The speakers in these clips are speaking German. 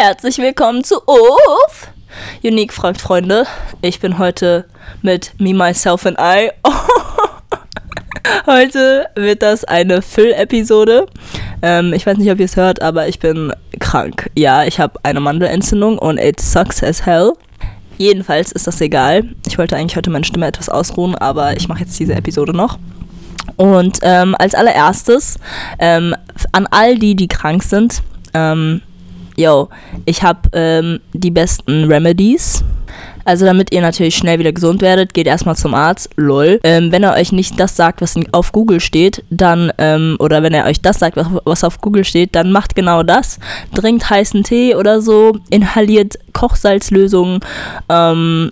Herzlich willkommen zu UF. Unique fragt Freunde. Ich bin heute mit Me, Myself and I. heute wird das eine Füll-Episode. Ähm, ich weiß nicht, ob ihr es hört, aber ich bin krank. Ja, ich habe eine Mandelentzündung und it sucks as hell. Jedenfalls ist das egal. Ich wollte eigentlich heute meine Stimme etwas ausruhen, aber ich mache jetzt diese Episode noch. Und ähm, als allererstes ähm, an all die, die krank sind, ähm, yo, ich habe ähm, die besten Remedies. Also damit ihr natürlich schnell wieder gesund werdet, geht erstmal zum Arzt, lol. Ähm, wenn er euch nicht das sagt, was auf Google steht, dann, ähm, oder wenn er euch das sagt, was auf Google steht, dann macht genau das. Trinkt heißen Tee oder so, inhaliert Kochsalzlösungen, ähm,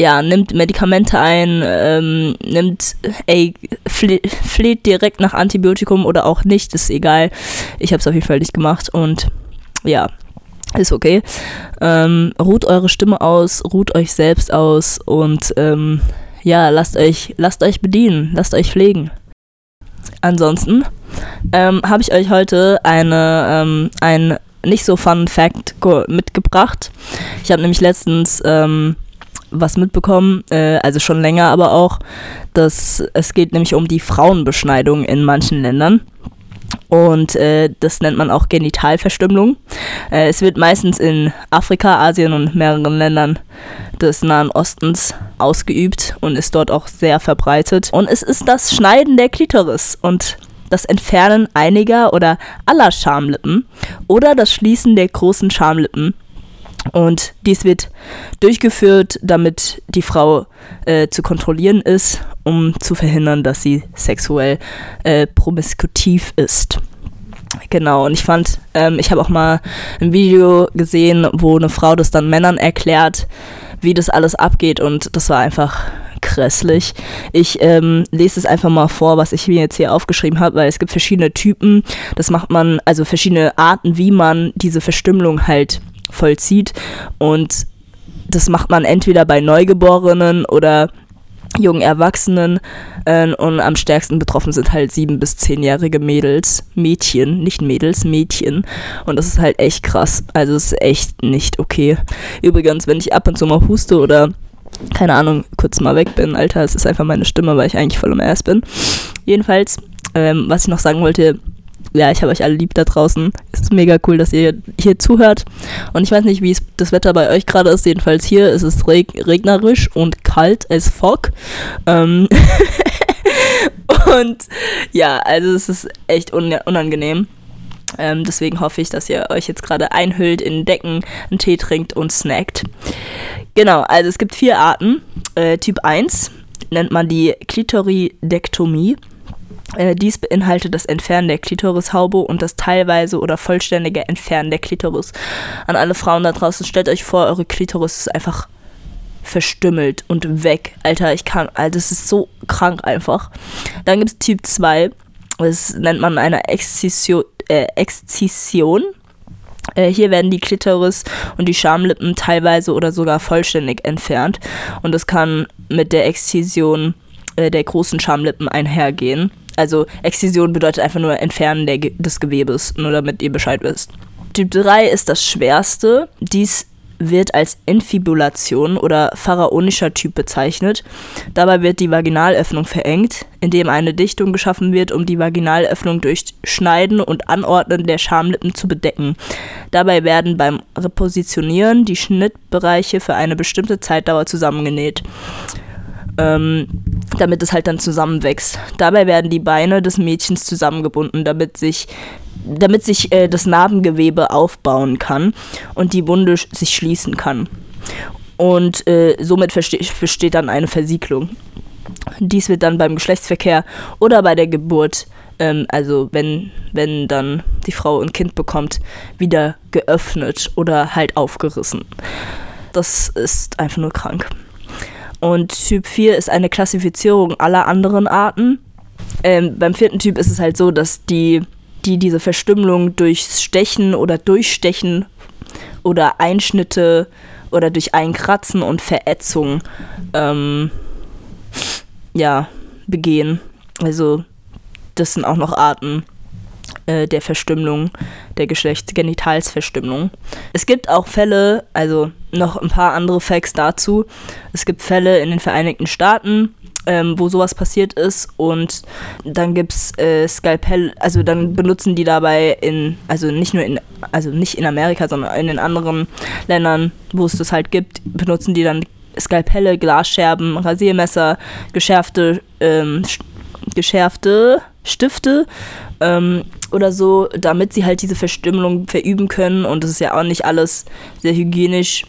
ja, nimmt Medikamente ein, ähm, nimmt, ey, fle fleht direkt nach Antibiotikum oder auch nicht, ist egal. Ich habe es auf jeden Fall nicht gemacht und ja, ist okay. Ähm, ruht eure Stimme aus, ruht euch selbst aus und ähm, ja, lasst euch, lasst euch bedienen, lasst euch pflegen. Ansonsten ähm, habe ich euch heute eine, ähm, ein nicht so fun Fact mitgebracht. Ich habe nämlich letztens ähm, was mitbekommen, äh, also schon länger aber auch, dass es geht nämlich um die Frauenbeschneidung in manchen Ländern. Und äh, das nennt man auch Genitalverstümmelung. Äh, es wird meistens in Afrika, Asien und mehreren Ländern des Nahen Ostens ausgeübt und ist dort auch sehr verbreitet. Und es ist das Schneiden der Klitoris und das Entfernen einiger oder aller Schamlippen oder das Schließen der großen Schamlippen und dies wird durchgeführt, damit die Frau äh, zu kontrollieren ist, um zu verhindern, dass sie sexuell äh, promiskutiv ist. Genau, und ich fand, ähm, ich habe auch mal ein Video gesehen, wo eine Frau das dann Männern erklärt, wie das alles abgeht und das war einfach grässlich. Ich ähm, lese es einfach mal vor, was ich mir jetzt hier aufgeschrieben habe, weil es gibt verschiedene Typen. Das macht man, also verschiedene Arten, wie man diese Verstümmelung halt vollzieht. Und das macht man entweder bei Neugeborenen oder jungen Erwachsenen äh, und am stärksten betroffen sind halt sieben bis zehnjährige Mädels, Mädchen, nicht Mädels, Mädchen und das ist halt echt krass, also es ist echt nicht okay. Übrigens, wenn ich ab und zu mal huste oder keine Ahnung, kurz mal weg bin, Alter, es ist einfach meine Stimme, weil ich eigentlich voll im Ass bin. Jedenfalls, ähm, was ich noch sagen wollte, ja, ich habe euch alle lieb da draußen. Es ist mega cool, dass ihr hier zuhört. Und ich weiß nicht, wie das Wetter bei euch gerade ist. Jedenfalls hier ist es reg regnerisch und kalt as fuck. Ähm und ja, also es ist echt un unangenehm. Ähm, deswegen hoffe ich, dass ihr euch jetzt gerade einhüllt in Decken, einen Tee trinkt und snackt. Genau, also es gibt vier Arten. Äh, typ 1 nennt man die Klitoridektomie. Äh, dies beinhaltet das Entfernen der Klitorishaube und das teilweise oder vollständige Entfernen der Klitoris. An alle Frauen da draußen, stellt euch vor, eure Klitoris ist einfach verstümmelt und weg. Alter, ich kann, Alter, das ist so krank einfach. Dann gibt es Typ 2, das nennt man eine Exzission. Äh, Exzision. Äh, hier werden die Klitoris und die Schamlippen teilweise oder sogar vollständig entfernt. Und das kann mit der Exzision äh, der großen Schamlippen einhergehen. Also Exzision bedeutet einfach nur Entfernen der, des Gewebes, nur damit ihr Bescheid wisst. Typ 3 ist das schwerste. Dies wird als Infibulation oder pharaonischer Typ bezeichnet. Dabei wird die Vaginalöffnung verengt, indem eine Dichtung geschaffen wird, um die Vaginalöffnung durch Schneiden und Anordnen der Schamlippen zu bedecken. Dabei werden beim Repositionieren die Schnittbereiche für eine bestimmte Zeitdauer zusammengenäht ähm, damit es halt dann zusammenwächst. Dabei werden die Beine des Mädchens zusammengebunden, damit sich damit sich äh, das Narbengewebe aufbauen kann und die Wunde sich schließen kann. Und äh, somit besteht dann eine Versiegelung. Dies wird dann beim Geschlechtsverkehr oder bei der Geburt, ähm, also wenn, wenn dann die Frau ein Kind bekommt, wieder geöffnet oder halt aufgerissen. Das ist einfach nur krank. Und Typ 4 ist eine Klassifizierung aller anderen Arten. Ähm, beim vierten Typ ist es halt so, dass die, die diese Verstümmelung durch Stechen oder Durchstechen oder Einschnitte oder durch Einkratzen und Verätzung ähm, ja, begehen. Also das sind auch noch Arten. Äh, der Verstümmelung, der Geschlechtsgenitalsverstümmelung. Es gibt auch Fälle, also noch ein paar andere Facts dazu. Es gibt Fälle in den Vereinigten Staaten, ähm, wo sowas passiert ist und dann gibt es äh, Skalpell, also dann benutzen die dabei in, also nicht nur in, also nicht in Amerika, sondern in den anderen Ländern, wo es das halt gibt, benutzen die dann Skalpelle, Glasscherben, Rasiermesser, geschärfte, ähm, geschärfte Stifte ähm, oder so, damit sie halt diese Verstümmelung verüben können. Und das ist ja auch nicht alles sehr hygienisch.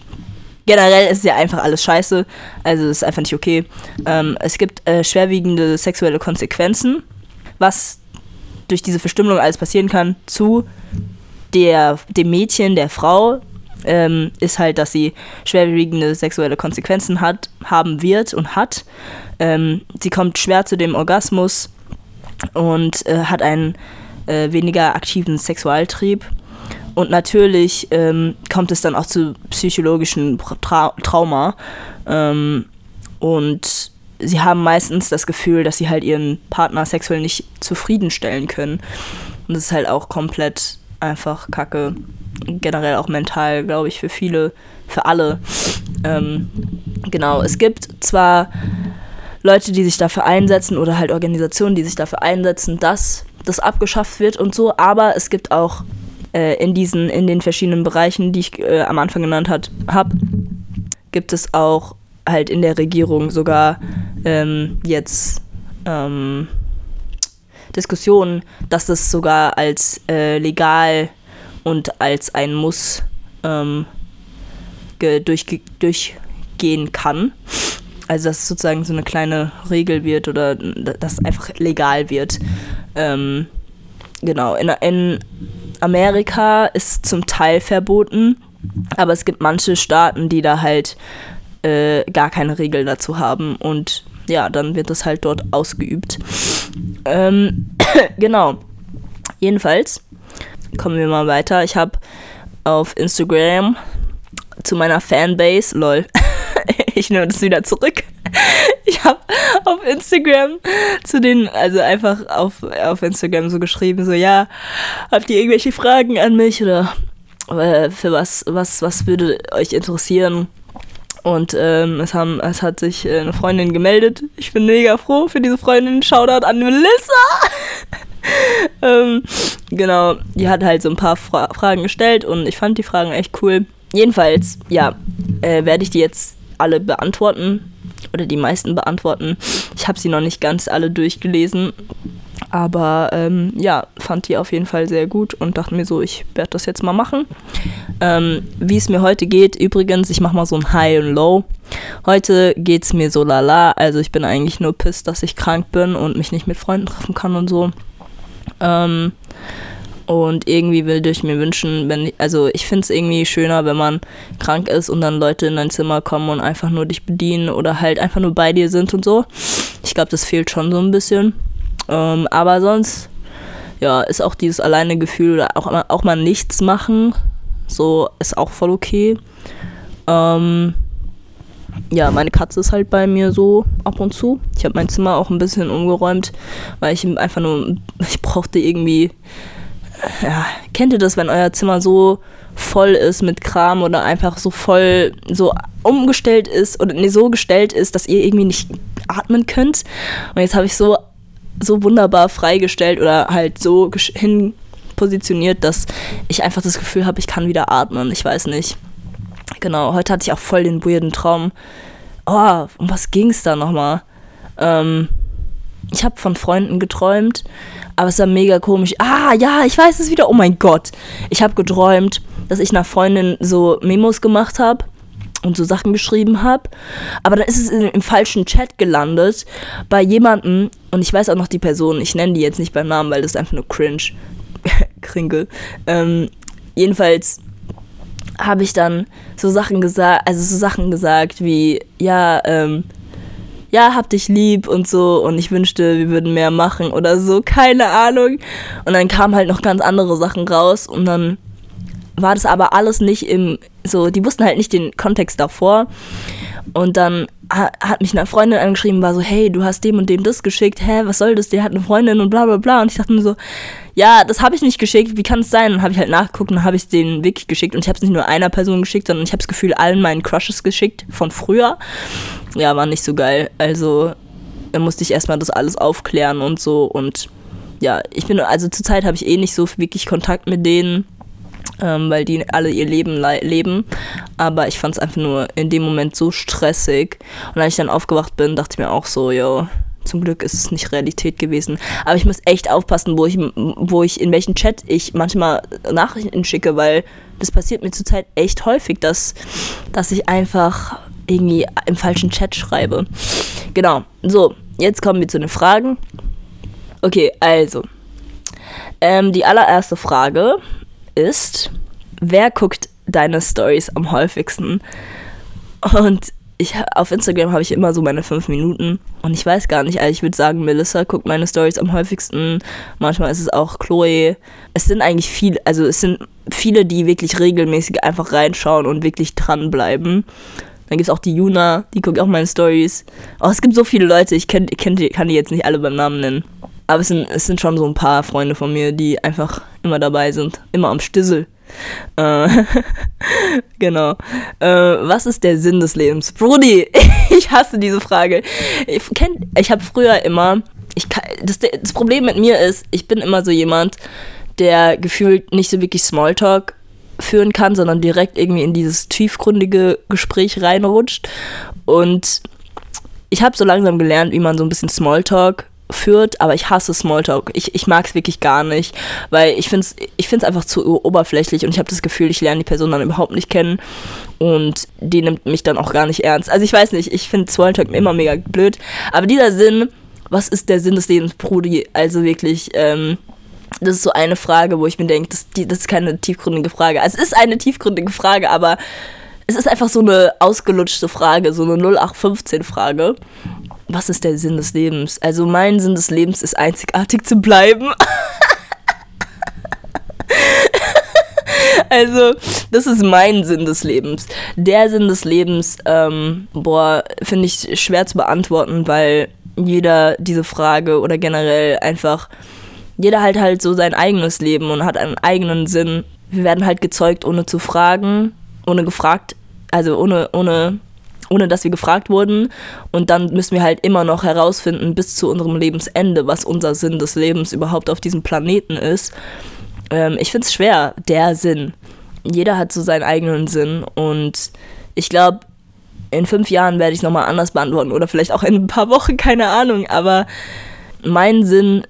Generell ist ja einfach alles scheiße. Also ist einfach nicht okay. Ähm, es gibt äh, schwerwiegende sexuelle Konsequenzen, was durch diese Verstümmelung alles passieren kann, zu der, dem Mädchen, der Frau, ähm, ist halt, dass sie schwerwiegende sexuelle Konsequenzen hat, haben wird und hat. Ähm, sie kommt schwer zu dem Orgasmus und äh, hat einen äh, weniger aktiven Sexualtrieb. Und natürlich ähm, kommt es dann auch zu psychologischen Tra Trauma. Ähm, und sie haben meistens das Gefühl, dass sie halt ihren Partner sexuell nicht zufriedenstellen können. Und das ist halt auch komplett einfach kacke. Generell auch mental, glaube ich, für viele, für alle. Ähm, genau, es gibt zwar Leute, die sich dafür einsetzen oder halt Organisationen, die sich dafür einsetzen, dass das abgeschafft wird und so, aber es gibt auch äh, in diesen, in den verschiedenen Bereichen, die ich äh, am Anfang genannt habe, gibt es auch halt in der Regierung sogar ähm, jetzt ähm, Diskussionen, dass das sogar als äh, legal und als ein Muss ähm, durch, durchgehen kann. Also dass es sozusagen so eine kleine Regel wird oder dass es einfach legal wird. Ähm, genau, in, in Amerika ist zum Teil verboten, aber es gibt manche Staaten, die da halt äh, gar keine Regel dazu haben und ja, dann wird das halt dort ausgeübt. Ähm, genau. Jedenfalls kommen wir mal weiter. Ich habe auf Instagram zu meiner Fanbase, lol, ich nehme das wieder zurück. Ich habe auf Instagram zu den, also einfach auf, auf Instagram so geschrieben, so ja, habt ihr irgendwelche Fragen an mich oder äh, für was, was, was würde euch interessieren? Und ähm, es, haben, es hat sich äh, eine Freundin gemeldet. Ich bin mega froh für diese Freundin. Shoutout an Melissa. ähm, genau, die hat halt so ein paar Fra Fragen gestellt und ich fand die Fragen echt cool. Jedenfalls, ja, äh, werde ich die jetzt alle beantworten oder die meisten beantworten. Ich habe sie noch nicht ganz alle durchgelesen, aber ähm, ja, fand die auf jeden Fall sehr gut und dachte mir so, ich werde das jetzt mal machen. Ähm, Wie es mir heute geht, übrigens, ich mache mal so ein High und Low. Heute geht es mir so lala, also ich bin eigentlich nur pisst, dass ich krank bin und mich nicht mit Freunden treffen kann und so. Ähm, und irgendwie würde ich mir wünschen, wenn ich, also ich finde es irgendwie schöner, wenn man krank ist und dann Leute in dein Zimmer kommen und einfach nur dich bedienen oder halt einfach nur bei dir sind und so. Ich glaube, das fehlt schon so ein bisschen. Ähm, aber sonst, ja, ist auch dieses alleine Gefühl oder auch, auch mal nichts machen. So ist auch voll okay. Ähm, ja, meine Katze ist halt bei mir so ab und zu. Ich habe mein Zimmer auch ein bisschen umgeräumt, weil ich einfach nur, ich brauchte irgendwie ja, kennt ihr das, wenn euer Zimmer so voll ist mit Kram oder einfach so voll so umgestellt ist oder nee, so gestellt ist, dass ihr irgendwie nicht atmen könnt. Und jetzt habe ich so so wunderbar freigestellt oder halt so hin positioniert, dass ich einfach das Gefühl habe, ich kann wieder atmen. Ich weiß nicht. Genau, heute hatte ich auch voll den weirden Traum. Oh, um was ging es da nochmal? Ähm, ich habe von Freunden geträumt, aber es war mega komisch. Ah, ja, ich weiß es wieder. Oh mein Gott. Ich habe geträumt, dass ich einer Freundin so Memos gemacht habe und so Sachen geschrieben habe. Aber dann ist es in, im falschen Chat gelandet bei jemandem und ich weiß auch noch die Person. Ich nenne die jetzt nicht beim Namen, weil das ist einfach nur cringe. Krinkel. Ähm, jedenfalls habe ich dann so Sachen gesagt, also so Sachen gesagt wie, ja, ähm, ja, hab dich lieb und so und ich wünschte, wir würden mehr machen oder so, keine Ahnung. Und dann kamen halt noch ganz andere Sachen raus und dann war das aber alles nicht im, so, die wussten halt nicht den Kontext davor. Und dann hat mich eine Freundin angeschrieben, war so, hey, du hast dem und dem das geschickt, hä, was soll das, der hat eine Freundin und bla bla bla. Und ich dachte mir so, ja, das habe ich nicht geschickt, wie kann es sein? Und dann habe ich halt nachgeguckt und habe ich den wirklich geschickt. Und ich habe es nicht nur einer Person geschickt, sondern ich habe das Gefühl, allen meinen Crushes geschickt von früher. Ja, war nicht so geil. Also, da musste ich erstmal das alles aufklären und so. Und ja, ich bin, also zurzeit habe ich eh nicht so wirklich Kontakt mit denen ähm, weil die alle ihr Leben leben. Aber ich fand es einfach nur in dem Moment so stressig. Und als ich dann aufgewacht bin, dachte ich mir auch so, yo, zum Glück ist es nicht Realität gewesen. Aber ich muss echt aufpassen, wo ich, wo ich, in welchen Chat ich manchmal Nachrichten schicke, weil das passiert mir zurzeit echt häufig, dass, dass ich einfach irgendwie im falschen Chat schreibe. Genau. So, jetzt kommen wir zu den Fragen. Okay, also. Ähm, die allererste Frage ist, wer guckt deine Stories am häufigsten? Und ich, auf Instagram habe ich immer so meine fünf Minuten und ich weiß gar nicht, also ich würde sagen, Melissa guckt meine Stories am häufigsten. Manchmal ist es auch Chloe. Es sind eigentlich viele, also es sind viele, die wirklich regelmäßig einfach reinschauen und wirklich dranbleiben. Dann gibt es auch die Juna, die guckt auch meine Stories. Oh, es gibt so viele Leute, ich kenn, kenn kann die jetzt nicht alle beim Namen nennen. Aber es sind, es sind schon so ein paar Freunde von mir, die einfach immer dabei sind. Immer am Stissel. Äh, genau. Äh, was ist der Sinn des Lebens? Brudi, ich hasse diese Frage. Ich, ich habe früher immer. Ich kann, das, das Problem mit mir ist, ich bin immer so jemand, der gefühlt nicht so wirklich Smalltalk führen kann, sondern direkt irgendwie in dieses tiefgründige Gespräch reinrutscht. Und ich habe so langsam gelernt, wie man so ein bisschen Smalltalk führt, aber ich hasse Smalltalk. Ich, ich mag es wirklich gar nicht, weil ich finde es ich find's einfach zu oberflächlich und ich habe das Gefühl, ich lerne die Person dann überhaupt nicht kennen und die nimmt mich dann auch gar nicht ernst. Also ich weiß nicht, ich finde Smalltalk immer mega blöd, aber dieser Sinn, was ist der Sinn des Lebens, Brudi? Also wirklich, ähm, das ist so eine Frage, wo ich mir denke, das, das ist keine tiefgründige Frage. Also es ist eine tiefgründige Frage, aber es ist einfach so eine ausgelutschte Frage, so eine 0815-Frage was ist der Sinn des Lebens? Also mein Sinn des Lebens ist einzigartig zu bleiben. also, das ist mein Sinn des Lebens. Der Sinn des Lebens, ähm, boah, finde ich schwer zu beantworten, weil jeder diese Frage oder generell einfach, jeder halt halt so sein eigenes Leben und hat einen eigenen Sinn. Wir werden halt gezeugt, ohne zu fragen, ohne gefragt, also ohne, ohne ohne dass wir gefragt wurden. Und dann müssen wir halt immer noch herausfinden, bis zu unserem Lebensende, was unser Sinn des Lebens überhaupt auf diesem Planeten ist. Ähm, ich finde es schwer, der Sinn. Jeder hat so seinen eigenen Sinn. Und ich glaube, in fünf Jahren werde ich nochmal anders beantworten. Oder vielleicht auch in ein paar Wochen, keine Ahnung. Aber mein Sinn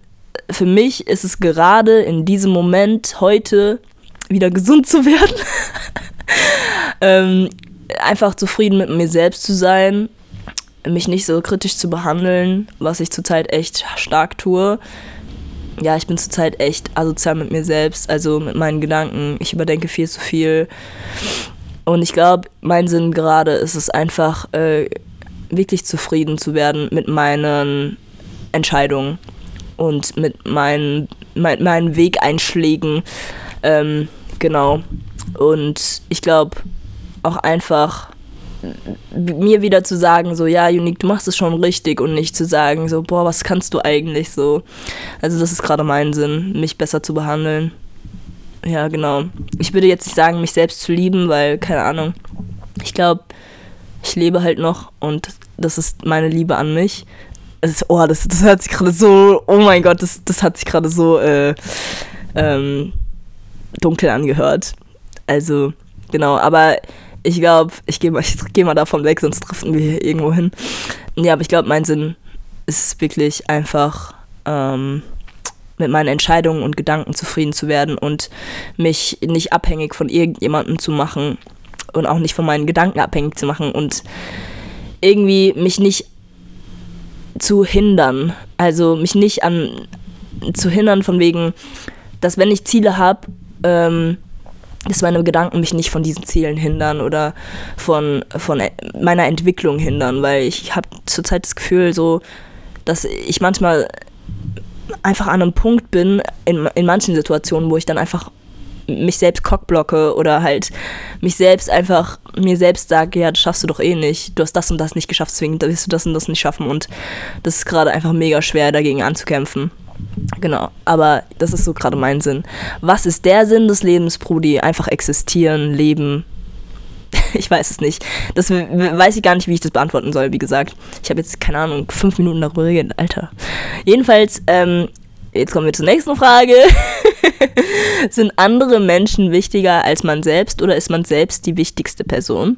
für mich ist es gerade in diesem Moment, heute, wieder gesund zu werden. ähm, einfach zufrieden mit mir selbst zu sein, mich nicht so kritisch zu behandeln, was ich zurzeit echt stark tue. Ja, ich bin zurzeit echt asozial mit mir selbst, also mit meinen Gedanken. Ich überdenke viel zu viel. Und ich glaube, mein Sinn gerade ist es einfach, äh, wirklich zufrieden zu werden mit meinen Entscheidungen und mit meinen, mein, meinen Wegeinschlägen. Ähm, genau. Und ich glaube, auch einfach mir wieder zu sagen, so, ja, Unique, du machst es schon richtig und nicht zu sagen, so, boah, was kannst du eigentlich so. Also das ist gerade mein Sinn, mich besser zu behandeln. Ja, genau. Ich würde jetzt nicht sagen, mich selbst zu lieben, weil, keine Ahnung, ich glaube, ich lebe halt noch und das ist meine Liebe an mich. Ist, oh, das, das hat sich gerade so, oh mein Gott, das, das hat sich gerade so äh, ähm, dunkel angehört. Also, genau, aber ich glaube, ich gehe mal, geh mal davon weg, sonst driften wir hier irgendwo hin. Ja, aber ich glaube, mein Sinn ist wirklich einfach ähm, mit meinen Entscheidungen und Gedanken zufrieden zu werden und mich nicht abhängig von irgendjemandem zu machen und auch nicht von meinen Gedanken abhängig zu machen und irgendwie mich nicht zu hindern. Also mich nicht an zu hindern von wegen, dass wenn ich Ziele habe, ähm, dass meine Gedanken mich nicht von diesen Zielen hindern oder von, von meiner Entwicklung hindern, weil ich habe zurzeit das Gefühl so, dass ich manchmal einfach an einem Punkt bin, in, in manchen Situationen, wo ich dann einfach mich selbst cockblocke oder halt mich selbst einfach, mir selbst sage, ja, das schaffst du doch eh nicht. Du hast das und das nicht geschafft, deswegen wirst du das und das nicht schaffen. Und das ist gerade einfach mega schwer, dagegen anzukämpfen. Genau, aber das ist so gerade mein Sinn. Was ist der Sinn des Lebens, Brudi? Einfach existieren, leben. ich weiß es nicht. Das weiß ich gar nicht, wie ich das beantworten soll, wie gesagt. Ich habe jetzt, keine Ahnung, fünf Minuten darüber geredet, Alter. Jedenfalls, ähm, jetzt kommen wir zur nächsten Frage. Sind andere Menschen wichtiger als man selbst oder ist man selbst die wichtigste Person?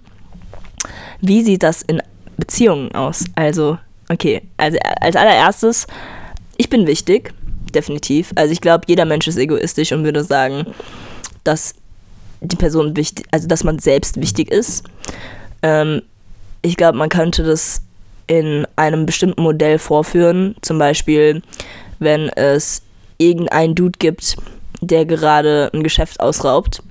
Wie sieht das in Beziehungen aus? Also, okay, also als allererstes, ich bin wichtig, definitiv. Also ich glaube, jeder Mensch ist egoistisch und würde sagen, dass die Person wichtig, also dass man selbst wichtig ist. Ähm, ich glaube, man könnte das in einem bestimmten Modell vorführen. Zum Beispiel, wenn es irgendeinen Dude gibt, der gerade ein Geschäft ausraubt.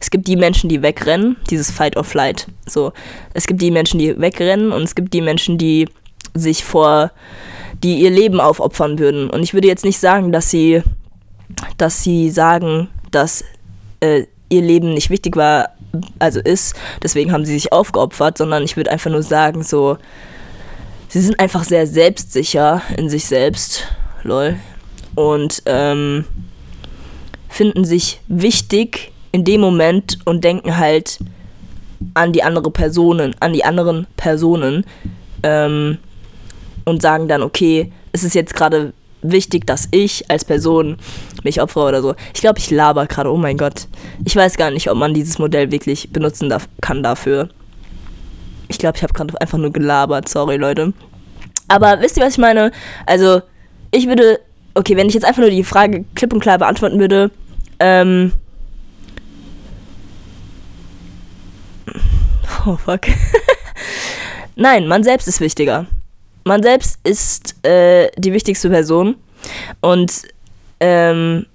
Es gibt die Menschen, die wegrennen, dieses Fight or Flight. So, es gibt die Menschen, die wegrennen und es gibt die Menschen, die sich vor, die ihr Leben aufopfern würden. Und ich würde jetzt nicht sagen, dass sie, dass sie sagen, dass äh, ihr Leben nicht wichtig war, also ist, deswegen haben sie sich aufgeopfert, sondern ich würde einfach nur sagen, so, sie sind einfach sehr selbstsicher in sich selbst, lol, und ähm, finden sich wichtig in dem Moment und denken halt an die andere Personen, an die anderen Personen ähm, und sagen dann, okay, es ist jetzt gerade wichtig, dass ich als Person mich opfere oder so. Ich glaube, ich laber gerade, oh mein Gott. Ich weiß gar nicht, ob man dieses Modell wirklich benutzen darf, kann dafür. Ich glaube, ich habe gerade einfach nur gelabert, sorry Leute. Aber wisst ihr, was ich meine? Also, ich würde, okay, wenn ich jetzt einfach nur die Frage klipp und klar beantworten würde, ähm. Oh fuck. Nein, man selbst ist wichtiger man selbst ist äh, die wichtigste Person. Und ähm,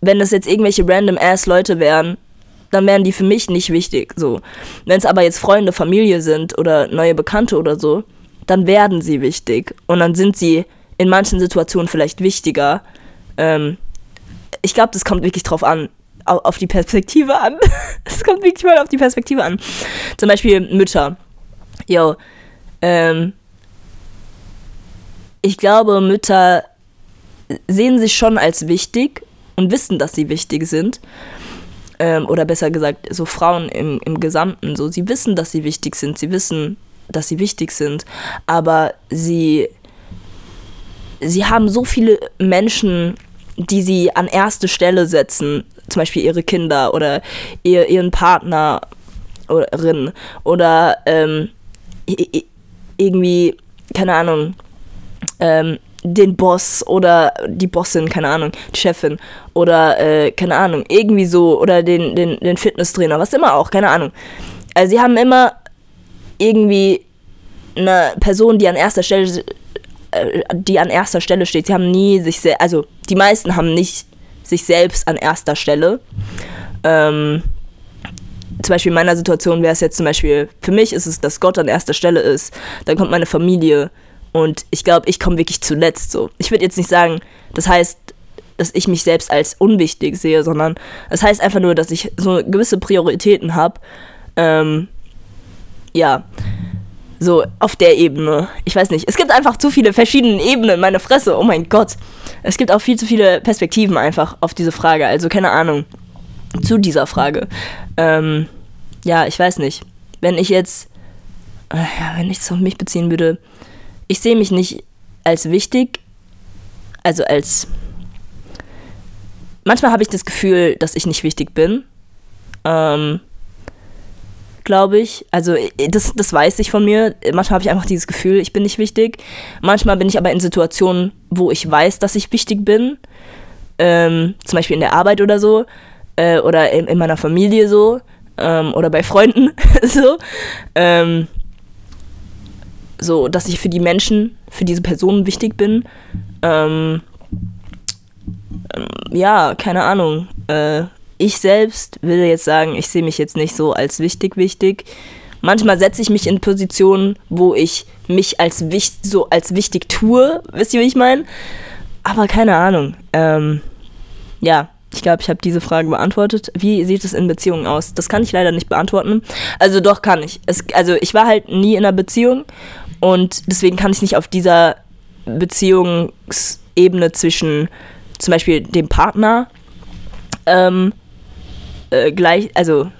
wenn das jetzt irgendwelche random ass Leute wären, dann wären die für mich nicht wichtig. So. Wenn es aber jetzt Freunde, Familie sind oder neue Bekannte oder so, dann werden sie wichtig. Und dann sind sie in manchen Situationen vielleicht wichtiger. Ähm, ich glaube, das kommt wirklich drauf an, auf die Perspektive an. Es kommt wirklich mal auf die Perspektive an. Zum Beispiel Mütter. Yo, ähm, ich glaube, Mütter sehen sich schon als wichtig und wissen, dass sie wichtig sind. Ähm, oder besser gesagt, so Frauen im, im Gesamten, so, sie wissen, dass sie wichtig sind, sie wissen, dass sie wichtig sind, aber sie, sie haben so viele Menschen, die sie an erste Stelle setzen, zum Beispiel ihre Kinder oder ihr, ihren Partner oder, oder ähm, irgendwie, keine Ahnung, ähm, den Boss oder die Bossin, keine Ahnung, die Chefin oder äh, keine Ahnung, irgendwie so oder den, den, den Fitnesstrainer, was immer auch, keine Ahnung. Also sie haben immer irgendwie eine Person, die an erster Stelle äh, die an erster Stelle steht. Sie haben nie sich sehr, also die meisten haben nicht sich selbst an erster Stelle. Ähm, zum Beispiel in meiner Situation wäre es jetzt zum Beispiel, für mich ist es, dass Gott an erster Stelle ist. Dann kommt meine Familie, und ich glaube, ich komme wirklich zuletzt so. Ich würde jetzt nicht sagen, das heißt, dass ich mich selbst als unwichtig sehe, sondern das heißt einfach nur, dass ich so gewisse Prioritäten habe. Ähm, ja, so auf der Ebene. Ich weiß nicht. Es gibt einfach zu viele verschiedene Ebenen, meine Fresse. Oh mein Gott. Es gibt auch viel zu viele Perspektiven einfach auf diese Frage. Also keine Ahnung. Zu dieser Frage. Ähm, ja, ich weiß nicht. Wenn ich jetzt, äh, ja, wenn ich es auf mich beziehen würde, ich sehe mich nicht als wichtig, also als. Manchmal habe ich das Gefühl, dass ich nicht wichtig bin. Ähm, glaube ich. Also das, das weiß ich von mir. Manchmal habe ich einfach dieses Gefühl, ich bin nicht wichtig. Manchmal bin ich aber in Situationen, wo ich weiß, dass ich wichtig bin. Ähm, zum Beispiel in der Arbeit oder so. Äh, oder in, in, meiner Familie so. Ähm, oder bei Freunden so. Ähm, so, dass ich für die Menschen, für diese Personen wichtig bin. Ähm, ähm, ja, keine Ahnung. Äh, ich selbst will jetzt sagen, ich sehe mich jetzt nicht so als wichtig wichtig. Manchmal setze ich mich in Positionen, wo ich mich als wichtig, so als wichtig tue. Wisst ihr, wie ich meine? Aber keine Ahnung. Ähm, ja, Ich glaube, ich habe diese Frage beantwortet. Wie sieht es in Beziehungen aus? Das kann ich leider nicht beantworten. Also doch kann ich. Es, also ich war halt nie in einer Beziehung und deswegen kann ich nicht auf dieser Beziehungsebene zwischen zum Beispiel dem Partner ähm, äh, gleich, also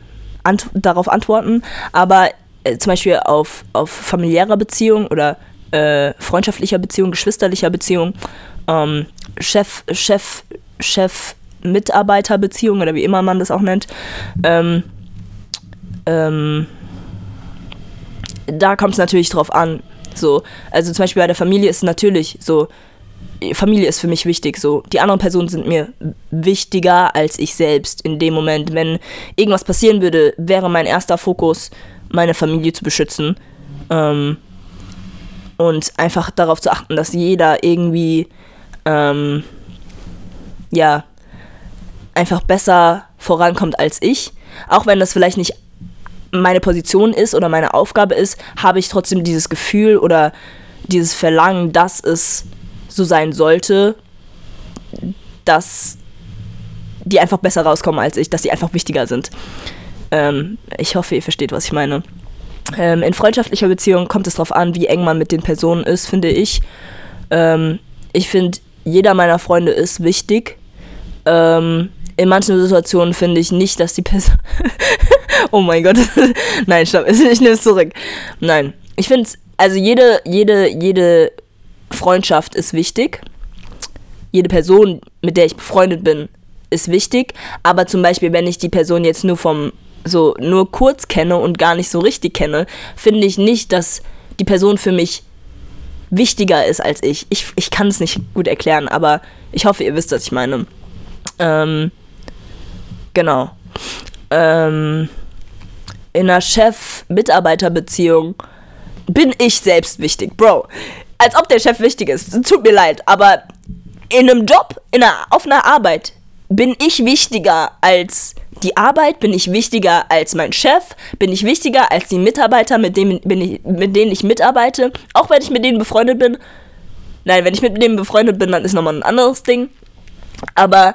ant darauf antworten, aber äh, zum Beispiel auf, auf familiärer Beziehung oder äh, freundschaftlicher Beziehung, geschwisterlicher Beziehung, ähm, Chef, Chef, Chef, Mitarbeiterbeziehung oder wie immer man das auch nennt, ähm, ähm, da kommt es natürlich drauf an. So, also zum Beispiel bei der Familie ist natürlich so, Familie ist für mich wichtig. So, die anderen Personen sind mir wichtiger als ich selbst in dem Moment. Wenn irgendwas passieren würde, wäre mein erster Fokus, meine Familie zu beschützen. Ähm, und einfach darauf zu achten, dass jeder irgendwie, ähm, ja, einfach besser vorankommt als ich. Auch wenn das vielleicht nicht meine Position ist oder meine Aufgabe ist, habe ich trotzdem dieses Gefühl oder dieses Verlangen, dass es so sein sollte, dass die einfach besser rauskommen als ich, dass die einfach wichtiger sind. Ähm, ich hoffe, ihr versteht, was ich meine. Ähm, in freundschaftlicher Beziehung kommt es darauf an, wie eng man mit den Personen ist, finde ich. Ähm, ich finde, jeder meiner Freunde ist wichtig. Ähm, in manchen Situationen finde ich nicht, dass die Person. oh mein Gott. Nein, stopp, ich nehme es zurück. Nein. Ich finde, also jede, jede, jede Freundschaft ist wichtig. Jede Person, mit der ich befreundet bin, ist wichtig. Aber zum Beispiel, wenn ich die Person jetzt nur vom so nur kurz kenne und gar nicht so richtig kenne, finde ich nicht, dass die Person für mich wichtiger ist als ich. Ich, ich kann es nicht gut erklären, aber ich hoffe, ihr wisst, was ich meine. Ähm, genau. Ähm, in einer Chef-Mitarbeiter-Beziehung bin ich selbst wichtig, Bro. Als ob der Chef wichtig ist. Tut mir leid, aber in einem Job, in einer, auf einer Arbeit, bin ich wichtiger als die Arbeit, bin ich wichtiger als mein Chef, bin ich wichtiger als die Mitarbeiter, mit denen, ich, mit denen ich mitarbeite, auch wenn ich mit denen befreundet bin. Nein, wenn ich mit denen befreundet bin, dann ist nochmal ein anderes Ding. Aber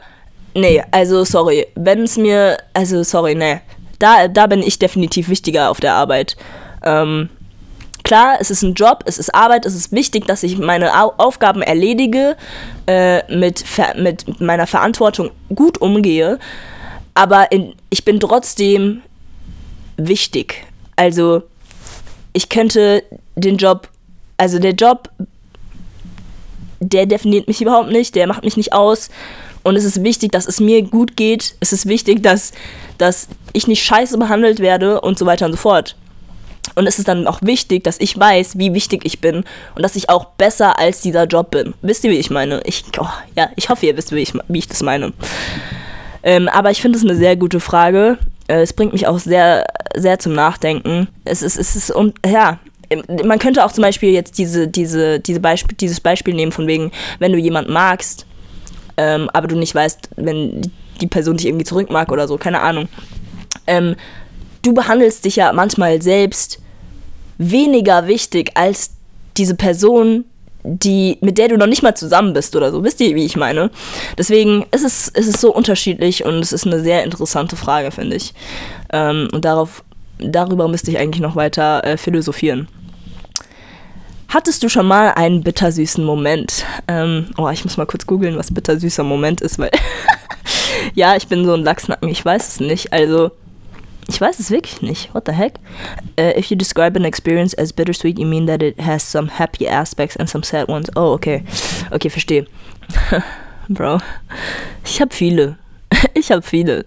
nee, also sorry, wenn es mir, also sorry, nee, da, da bin ich definitiv wichtiger auf der Arbeit. Ähm, klar, es ist ein Job, es ist Arbeit, es ist wichtig, dass ich meine Au Aufgaben erledige, äh, mit, mit meiner Verantwortung gut umgehe, aber in, ich bin trotzdem wichtig. Also ich könnte den Job, also der Job, der definiert mich überhaupt nicht, der macht mich nicht aus. Und es ist wichtig, dass es mir gut geht. Es ist wichtig, dass, dass ich nicht scheiße behandelt werde und so weiter und so fort. Und es ist dann auch wichtig, dass ich weiß, wie wichtig ich bin und dass ich auch besser als dieser Job bin. Wisst ihr, wie ich meine? Ich, oh, ja, ich hoffe, ihr wisst, wie ich, wie ich das meine. Ähm, aber ich finde es eine sehr gute Frage. Äh, es bringt mich auch sehr, sehr zum Nachdenken. Es ist, es ist, und ja, ähm, man könnte auch zum Beispiel jetzt diese, diese, diese Beispiel, dieses Beispiel nehmen, von wegen, wenn du jemanden magst, ähm, aber du nicht weißt, wenn die Person dich irgendwie zurück mag oder so, keine Ahnung. Ähm, du behandelst dich ja manchmal selbst weniger wichtig als diese Person, die, mit der du noch nicht mal zusammen bist oder so. Wisst ihr, wie ich meine? Deswegen ist es, ist es so unterschiedlich und es ist eine sehr interessante Frage, finde ich. Ähm, und darauf, darüber müsste ich eigentlich noch weiter äh, philosophieren. Hattest du schon mal einen bittersüßen Moment? Ähm, oh, ich muss mal kurz googeln, was bittersüßer Moment ist, weil ja, ich bin so ein Lachsnacken, ich weiß es nicht. Also, ich weiß es wirklich nicht. What the heck? Uh, if you describe an experience as bittersweet, you mean that it has some happy aspects and some sad ones. Oh, okay. Okay, verstehe. Bro. Ich habe viele. Ich habe viele.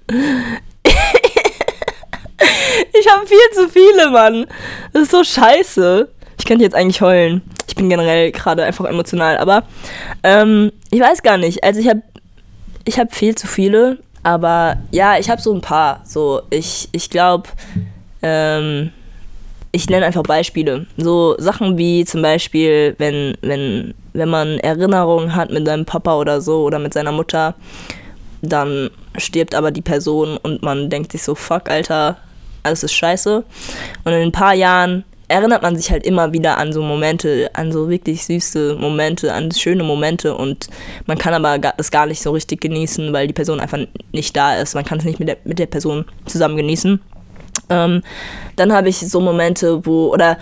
ich habe viel zu viele, Mann. Das ist so scheiße. Ich könnte jetzt eigentlich heulen. Ich bin generell gerade einfach emotional, aber ähm, ich weiß gar nicht. Also ich habe ich habe viel zu viele aber ja, ich habe so ein paar. So, ich, ich glaube, ähm, ich nenne einfach Beispiele. So Sachen wie zum Beispiel, wenn, wenn, wenn man Erinnerungen hat mit seinem Papa oder so oder mit seiner Mutter, dann stirbt aber die Person und man denkt sich so, fuck, Alter, alles ist scheiße. Und in ein paar Jahren erinnert man sich halt immer wieder an so Momente, an so wirklich süße Momente, an schöne Momente und man kann aber das gar nicht so richtig genießen, weil die Person einfach nicht da ist. Man kann es nicht mit der, mit der Person zusammen genießen. Ähm, dann habe ich so Momente, wo, oder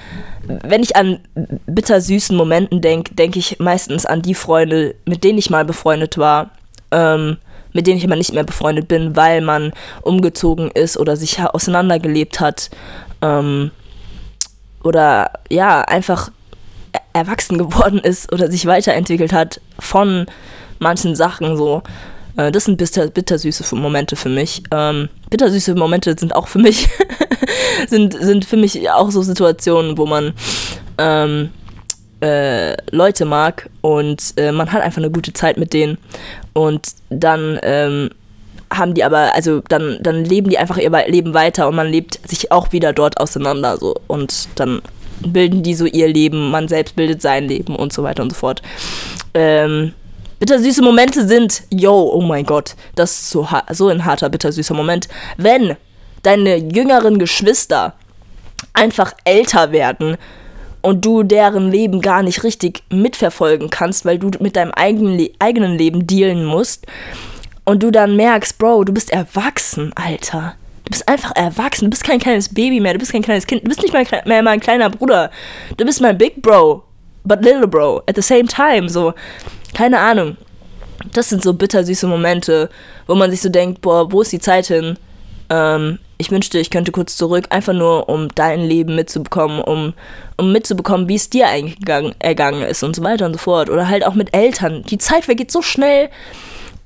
wenn ich an bittersüßen Momenten denke, denke ich meistens an die Freunde, mit denen ich mal befreundet war. Ähm, mit denen ich aber nicht mehr befreundet bin, weil man umgezogen ist oder sich auseinandergelebt hat. Ähm, oder ja, einfach erwachsen geworden ist oder sich weiterentwickelt hat von manchen Sachen so. Äh, das sind bitter, bittersüße Momente für mich. Ähm, bittersüße Momente sind auch für mich, sind, sind für mich auch so Situationen, wo man ähm, äh, Leute mag und äh, man hat einfach eine gute Zeit mit denen und dann ähm, haben die aber, also dann, dann leben die einfach ihr Leben weiter und man lebt sich auch wieder dort auseinander so und dann bilden die so ihr Leben, man selbst bildet sein Leben und so weiter und so fort. Ähm, bittersüße Momente sind, yo, oh mein Gott, das ist so, so ein harter, bittersüßer Moment, wenn deine jüngeren Geschwister einfach älter werden und du deren Leben gar nicht richtig mitverfolgen kannst, weil du mit deinem eigenen, Le eigenen Leben dealen musst und du dann merkst, Bro, du bist erwachsen, Alter. Du bist einfach erwachsen. Du bist kein kleines Baby mehr. Du bist kein kleines Kind. Du bist nicht mehr, mein kleiner Bruder. Du bist mein Big Bro. But little Bro. At the same time. So, keine Ahnung. Das sind so bittersüße Momente, wo man sich so denkt, boah, wo ist die Zeit hin? Ähm, ich wünschte, ich könnte kurz zurück, einfach nur, um dein Leben mitzubekommen, um, um mitzubekommen, wie es dir eigentlich ergangen ist und so weiter und so fort. Oder halt auch mit Eltern. Die Zeit vergeht so schnell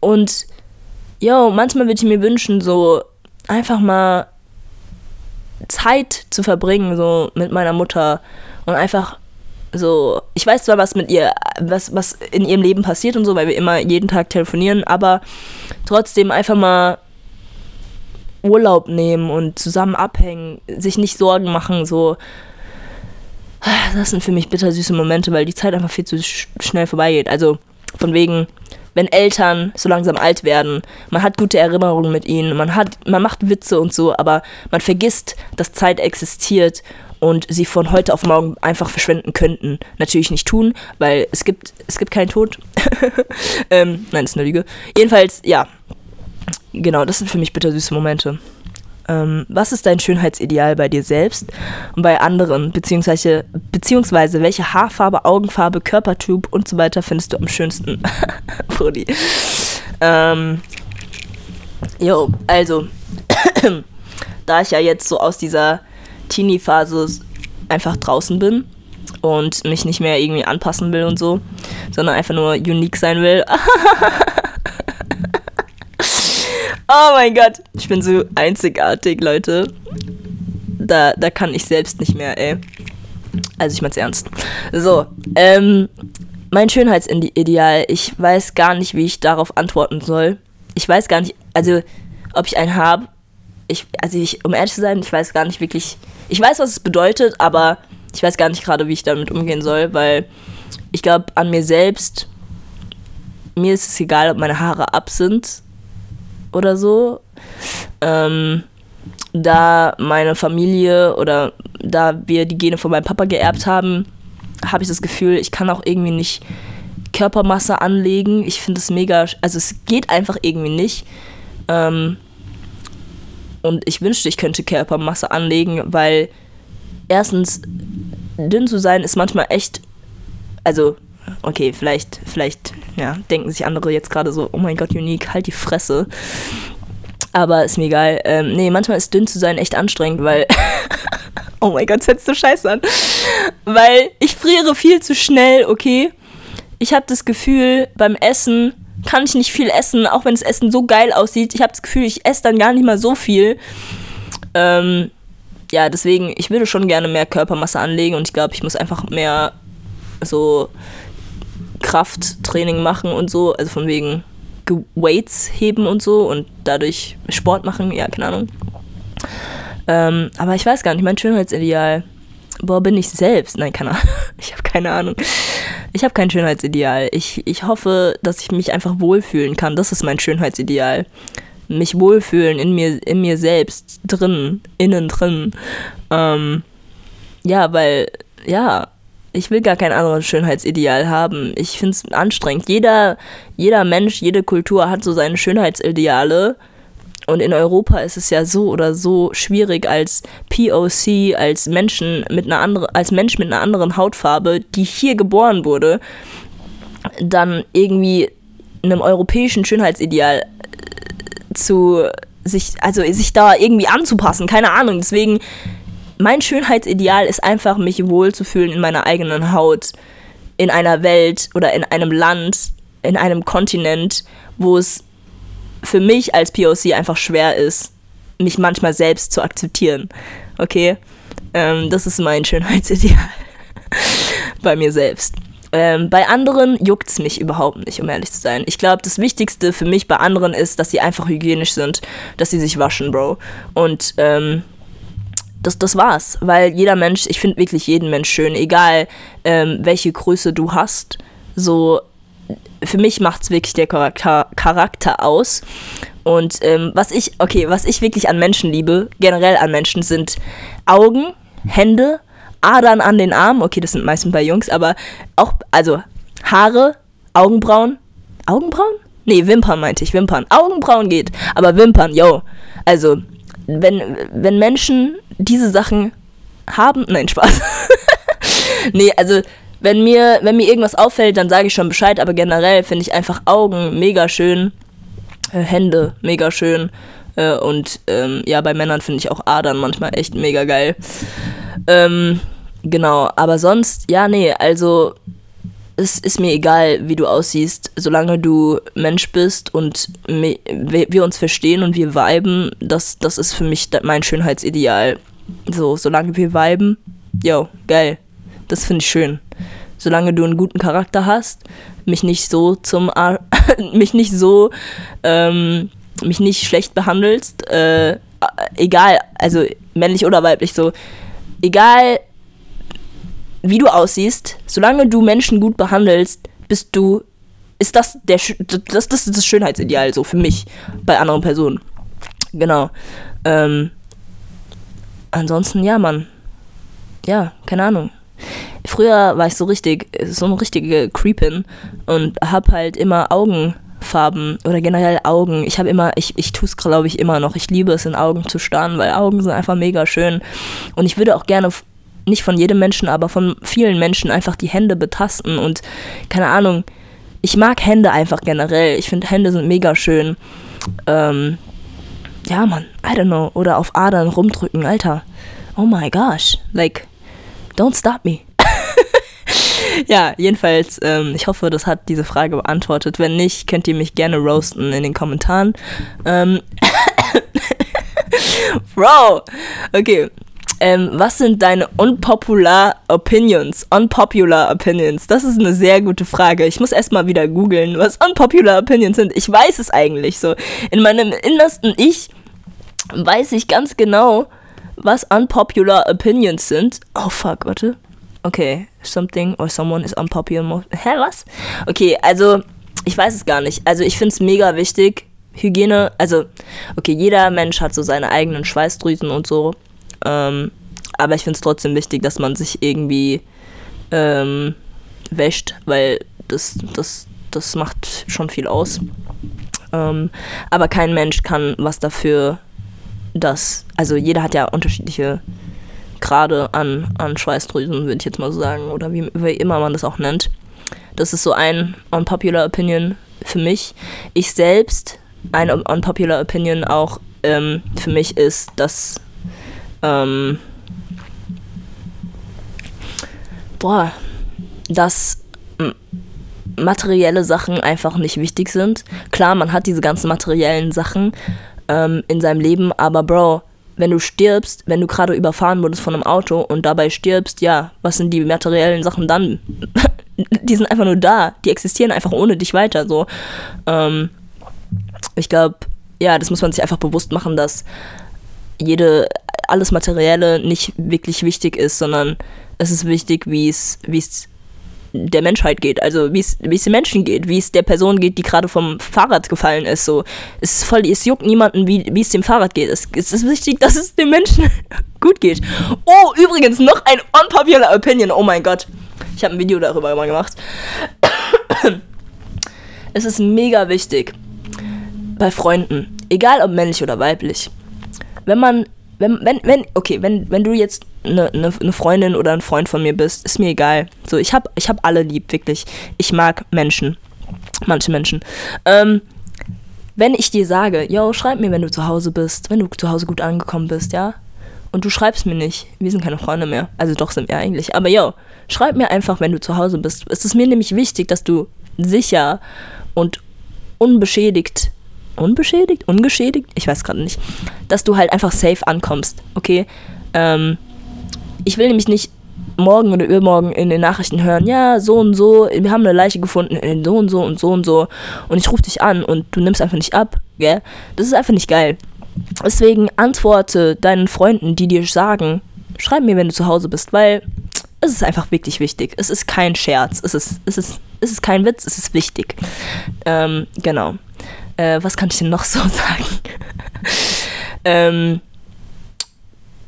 und yo, manchmal würde ich mir wünschen, so einfach mal Zeit zu verbringen, so mit meiner Mutter und einfach so, ich weiß zwar, was mit ihr, was, was in ihrem Leben passiert und so, weil wir immer jeden Tag telefonieren, aber trotzdem einfach mal Urlaub nehmen und zusammen abhängen, sich nicht Sorgen machen, so. Das sind für mich bittersüße Momente, weil die Zeit einfach viel zu sch schnell vorbeigeht. Also von wegen, wenn Eltern so langsam alt werden, man hat gute Erinnerungen mit ihnen, man hat, man macht Witze und so, aber man vergisst, dass Zeit existiert und sie von heute auf morgen einfach verschwinden könnten. Natürlich nicht tun, weil es gibt, es gibt keinen Tod. ähm, nein, ist eine Lüge. Jedenfalls, ja. Genau, das sind für mich bittersüße Momente. Ähm, was ist dein Schönheitsideal bei dir selbst und bei anderen? Beziehungsweise, beziehungsweise welche Haarfarbe, Augenfarbe, Körpertyp und so weiter findest du am schönsten? Brudi. Ähm, jo, also, da ich ja jetzt so aus dieser Teenie-Phase einfach draußen bin und mich nicht mehr irgendwie anpassen will und so, sondern einfach nur unique sein will. Oh mein Gott. Ich bin so einzigartig, Leute. Da, da kann ich selbst nicht mehr, ey. Also ich mein's ernst. So, ähm, mein Schönheitsideal, ich weiß gar nicht, wie ich darauf antworten soll. Ich weiß gar nicht, also ob ich einen habe. Ich, also ich, um ehrlich zu sein, ich weiß gar nicht wirklich. Ich weiß, was es bedeutet, aber ich weiß gar nicht gerade, wie ich damit umgehen soll, weil ich glaube, an mir selbst, mir ist es egal, ob meine Haare ab sind oder so. Ähm, da meine Familie oder da wir die Gene von meinem Papa geerbt haben, habe ich das Gefühl, ich kann auch irgendwie nicht Körpermasse anlegen. Ich finde es mega, also es geht einfach irgendwie nicht. Ähm, und ich wünschte, ich könnte Körpermasse anlegen, weil erstens dünn zu sein ist manchmal echt, also okay, vielleicht, vielleicht, ja, denken sich andere jetzt gerade so, oh mein Gott, Unique, halt die Fresse. Aber ist mir egal. Ähm, nee, manchmal ist dünn zu sein echt anstrengend, weil. oh mein Gott, setzt du Scheiße an. Weil ich friere viel zu schnell, okay? Ich habe das Gefühl, beim Essen kann ich nicht viel essen, auch wenn das Essen so geil aussieht. Ich habe das Gefühl, ich esse dann gar nicht mal so viel. Ähm, ja, deswegen, ich würde schon gerne mehr Körpermasse anlegen und ich glaube, ich muss einfach mehr so Krafttraining machen und so, also von wegen Weights heben und so und dadurch Sport machen, ja, keine Ahnung. Ähm, aber ich weiß gar nicht, mein Schönheitsideal, boah, bin ich selbst? Nein, keine Ahnung. Ich habe keine Ahnung. Ich habe kein Schönheitsideal. Ich, ich hoffe, dass ich mich einfach wohlfühlen kann. Das ist mein Schönheitsideal. Mich wohlfühlen in mir, in mir selbst, drin, innen drin. Ähm, ja, weil, ja, ich will gar kein anderes Schönheitsideal haben. Ich finde es anstrengend. Jeder, jeder Mensch, jede Kultur hat so seine Schönheitsideale. Und in Europa ist es ja so oder so schwierig als POC, als Menschen mit einer anderen, als Mensch mit einer anderen Hautfarbe, die hier geboren wurde, dann irgendwie einem europäischen Schönheitsideal äh, zu sich, also sich da irgendwie anzupassen, keine Ahnung. Deswegen, mein Schönheitsideal ist einfach, mich wohlzufühlen in meiner eigenen Haut, in einer Welt oder in einem Land, in einem Kontinent, wo es für mich als POC einfach schwer ist, mich manchmal selbst zu akzeptieren. Okay? Ähm, das ist mein Schönheitsideal bei mir selbst. Ähm, bei anderen juckt es mich überhaupt nicht, um ehrlich zu sein. Ich glaube, das Wichtigste für mich bei anderen ist, dass sie einfach hygienisch sind, dass sie sich waschen, Bro. Und ähm, das, das war's. Weil jeder Mensch, ich finde wirklich jeden Mensch schön, egal ähm, welche Größe du hast. So, für mich macht's wirklich der Charakter, Charakter aus. Und ähm, was ich, okay, was ich wirklich an Menschen liebe, generell an Menschen, sind Augen, Hände, Adern an den Armen, okay, das sind meistens bei Jungs, aber auch, also Haare, Augenbrauen, Augenbrauen? Nee, Wimpern meinte ich, Wimpern. Augenbrauen geht, aber Wimpern, yo. Also, wenn, wenn Menschen diese Sachen haben, nein, Spaß. nee, also, wenn mir, wenn mir irgendwas auffällt, dann sage ich schon Bescheid, aber generell finde ich einfach Augen mega schön, äh, Hände mega schön äh, und ähm, ja, bei Männern finde ich auch Adern manchmal echt mega geil. Ähm, Genau, aber sonst, ja, nee, also es ist mir egal, wie du aussiehst, solange du Mensch bist und wir uns verstehen und wir viben, das, das ist für mich mein Schönheitsideal. So, solange wir viben, yo, geil. Das finde ich schön. Solange du einen guten Charakter hast, mich nicht so zum Ar mich nicht so, ähm, mich nicht schlecht behandelst, äh, egal, also männlich oder weiblich so, egal wie du aussiehst, solange du Menschen gut behandelst, bist du, ist das der, das, das ist das Schönheitsideal so für mich bei anderen Personen. Genau. Ähm, ansonsten, ja, Mann. Ja, keine Ahnung. Früher war ich so richtig, so eine richtige Creepin und hab halt immer Augenfarben oder generell Augen. Ich habe immer, ich, ich tue es glaube ich immer noch. Ich liebe es in Augen zu starren, weil Augen sind einfach mega schön. Und ich würde auch gerne nicht von jedem Menschen, aber von vielen Menschen einfach die Hände betasten und keine Ahnung. Ich mag Hände einfach generell. Ich finde Hände sind mega schön. Ähm, ja, Mann, I don't know. Oder auf Adern rumdrücken, Alter. Oh my gosh. Like, don't stop me. ja, jedenfalls, ähm, ich hoffe, das hat diese Frage beantwortet. Wenn nicht, könnt ihr mich gerne roasten in den Kommentaren. Ähm, Bro! Okay, ähm, was sind deine unpopular Opinions? Unpopular Opinions. Das ist eine sehr gute Frage. Ich muss erstmal wieder googeln, was unpopular Opinions sind. Ich weiß es eigentlich so. In meinem innersten Ich weiß ich ganz genau, was unpopular Opinions sind. Oh fuck, warte. Okay, something or someone is unpopular. Hä, was? Okay, also ich weiß es gar nicht. Also ich finde es mega wichtig. Hygiene, also okay, jeder Mensch hat so seine eigenen Schweißdrüsen und so. Ähm, aber ich finde es trotzdem wichtig, dass man sich irgendwie ähm, wäscht, weil das, das, das macht schon viel aus. Ähm, aber kein Mensch kann was dafür, dass, also jeder hat ja unterschiedliche Grade an, an Schweißdrüsen, würde ich jetzt mal so sagen, oder wie, wie immer man das auch nennt. Das ist so ein unpopular Opinion für mich. Ich selbst, ein unpopular Opinion auch ähm, für mich ist, dass ähm, boah, dass materielle Sachen einfach nicht wichtig sind. Klar, man hat diese ganzen materiellen Sachen ähm, in seinem Leben, aber Bro, wenn du stirbst, wenn du gerade überfahren wurdest von einem Auto und dabei stirbst, ja, was sind die materiellen Sachen dann? die sind einfach nur da, die existieren einfach ohne dich weiter. So, ähm, ich glaube, ja, das muss man sich einfach bewusst machen, dass jede alles Materielle nicht wirklich wichtig ist, sondern es ist wichtig, wie es, der Menschheit geht, also wie es den Menschen geht, wie es der Person geht, die gerade vom Fahrrad gefallen ist. So, es ist voll, es juckt niemanden, wie, es dem Fahrrad geht. Es, es ist wichtig, dass es dem Menschen gut geht. Oh, übrigens noch ein unpopular Opinion. Oh mein Gott, ich habe ein Video darüber mal gemacht. es ist mega wichtig bei Freunden, egal ob männlich oder weiblich, wenn man wenn, wenn, wenn, okay, wenn, wenn du jetzt eine, eine, eine Freundin oder ein Freund von mir bist, ist mir egal. So, ich hab, ich hab alle lieb, wirklich. Ich mag Menschen. Manche Menschen. Ähm, wenn ich dir sage, yo, schreib mir, wenn du zu Hause bist, wenn du zu Hause gut angekommen bist, ja? Und du schreibst mir nicht, wir sind keine Freunde mehr. Also doch sind wir eigentlich. Aber yo, schreib mir einfach, wenn du zu Hause bist. Es ist mir nämlich wichtig, dass du sicher und unbeschädigt unbeschädigt, ungeschädigt, ich weiß gerade nicht, dass du halt einfach safe ankommst, okay? Ähm, ich will nämlich nicht morgen oder übermorgen in den Nachrichten hören, ja, so und so, wir haben eine Leiche gefunden in so und so und so und so und ich rufe dich an und du nimmst einfach nicht ab, gell? Das ist einfach nicht geil. Deswegen antworte deinen Freunden, die dir sagen, schreib mir, wenn du zu Hause bist, weil es ist einfach wirklich wichtig. Es ist kein Scherz, es ist, es ist, es ist kein Witz, es ist wichtig. Ähm, genau. Äh, was kann ich denn noch so sagen? ähm,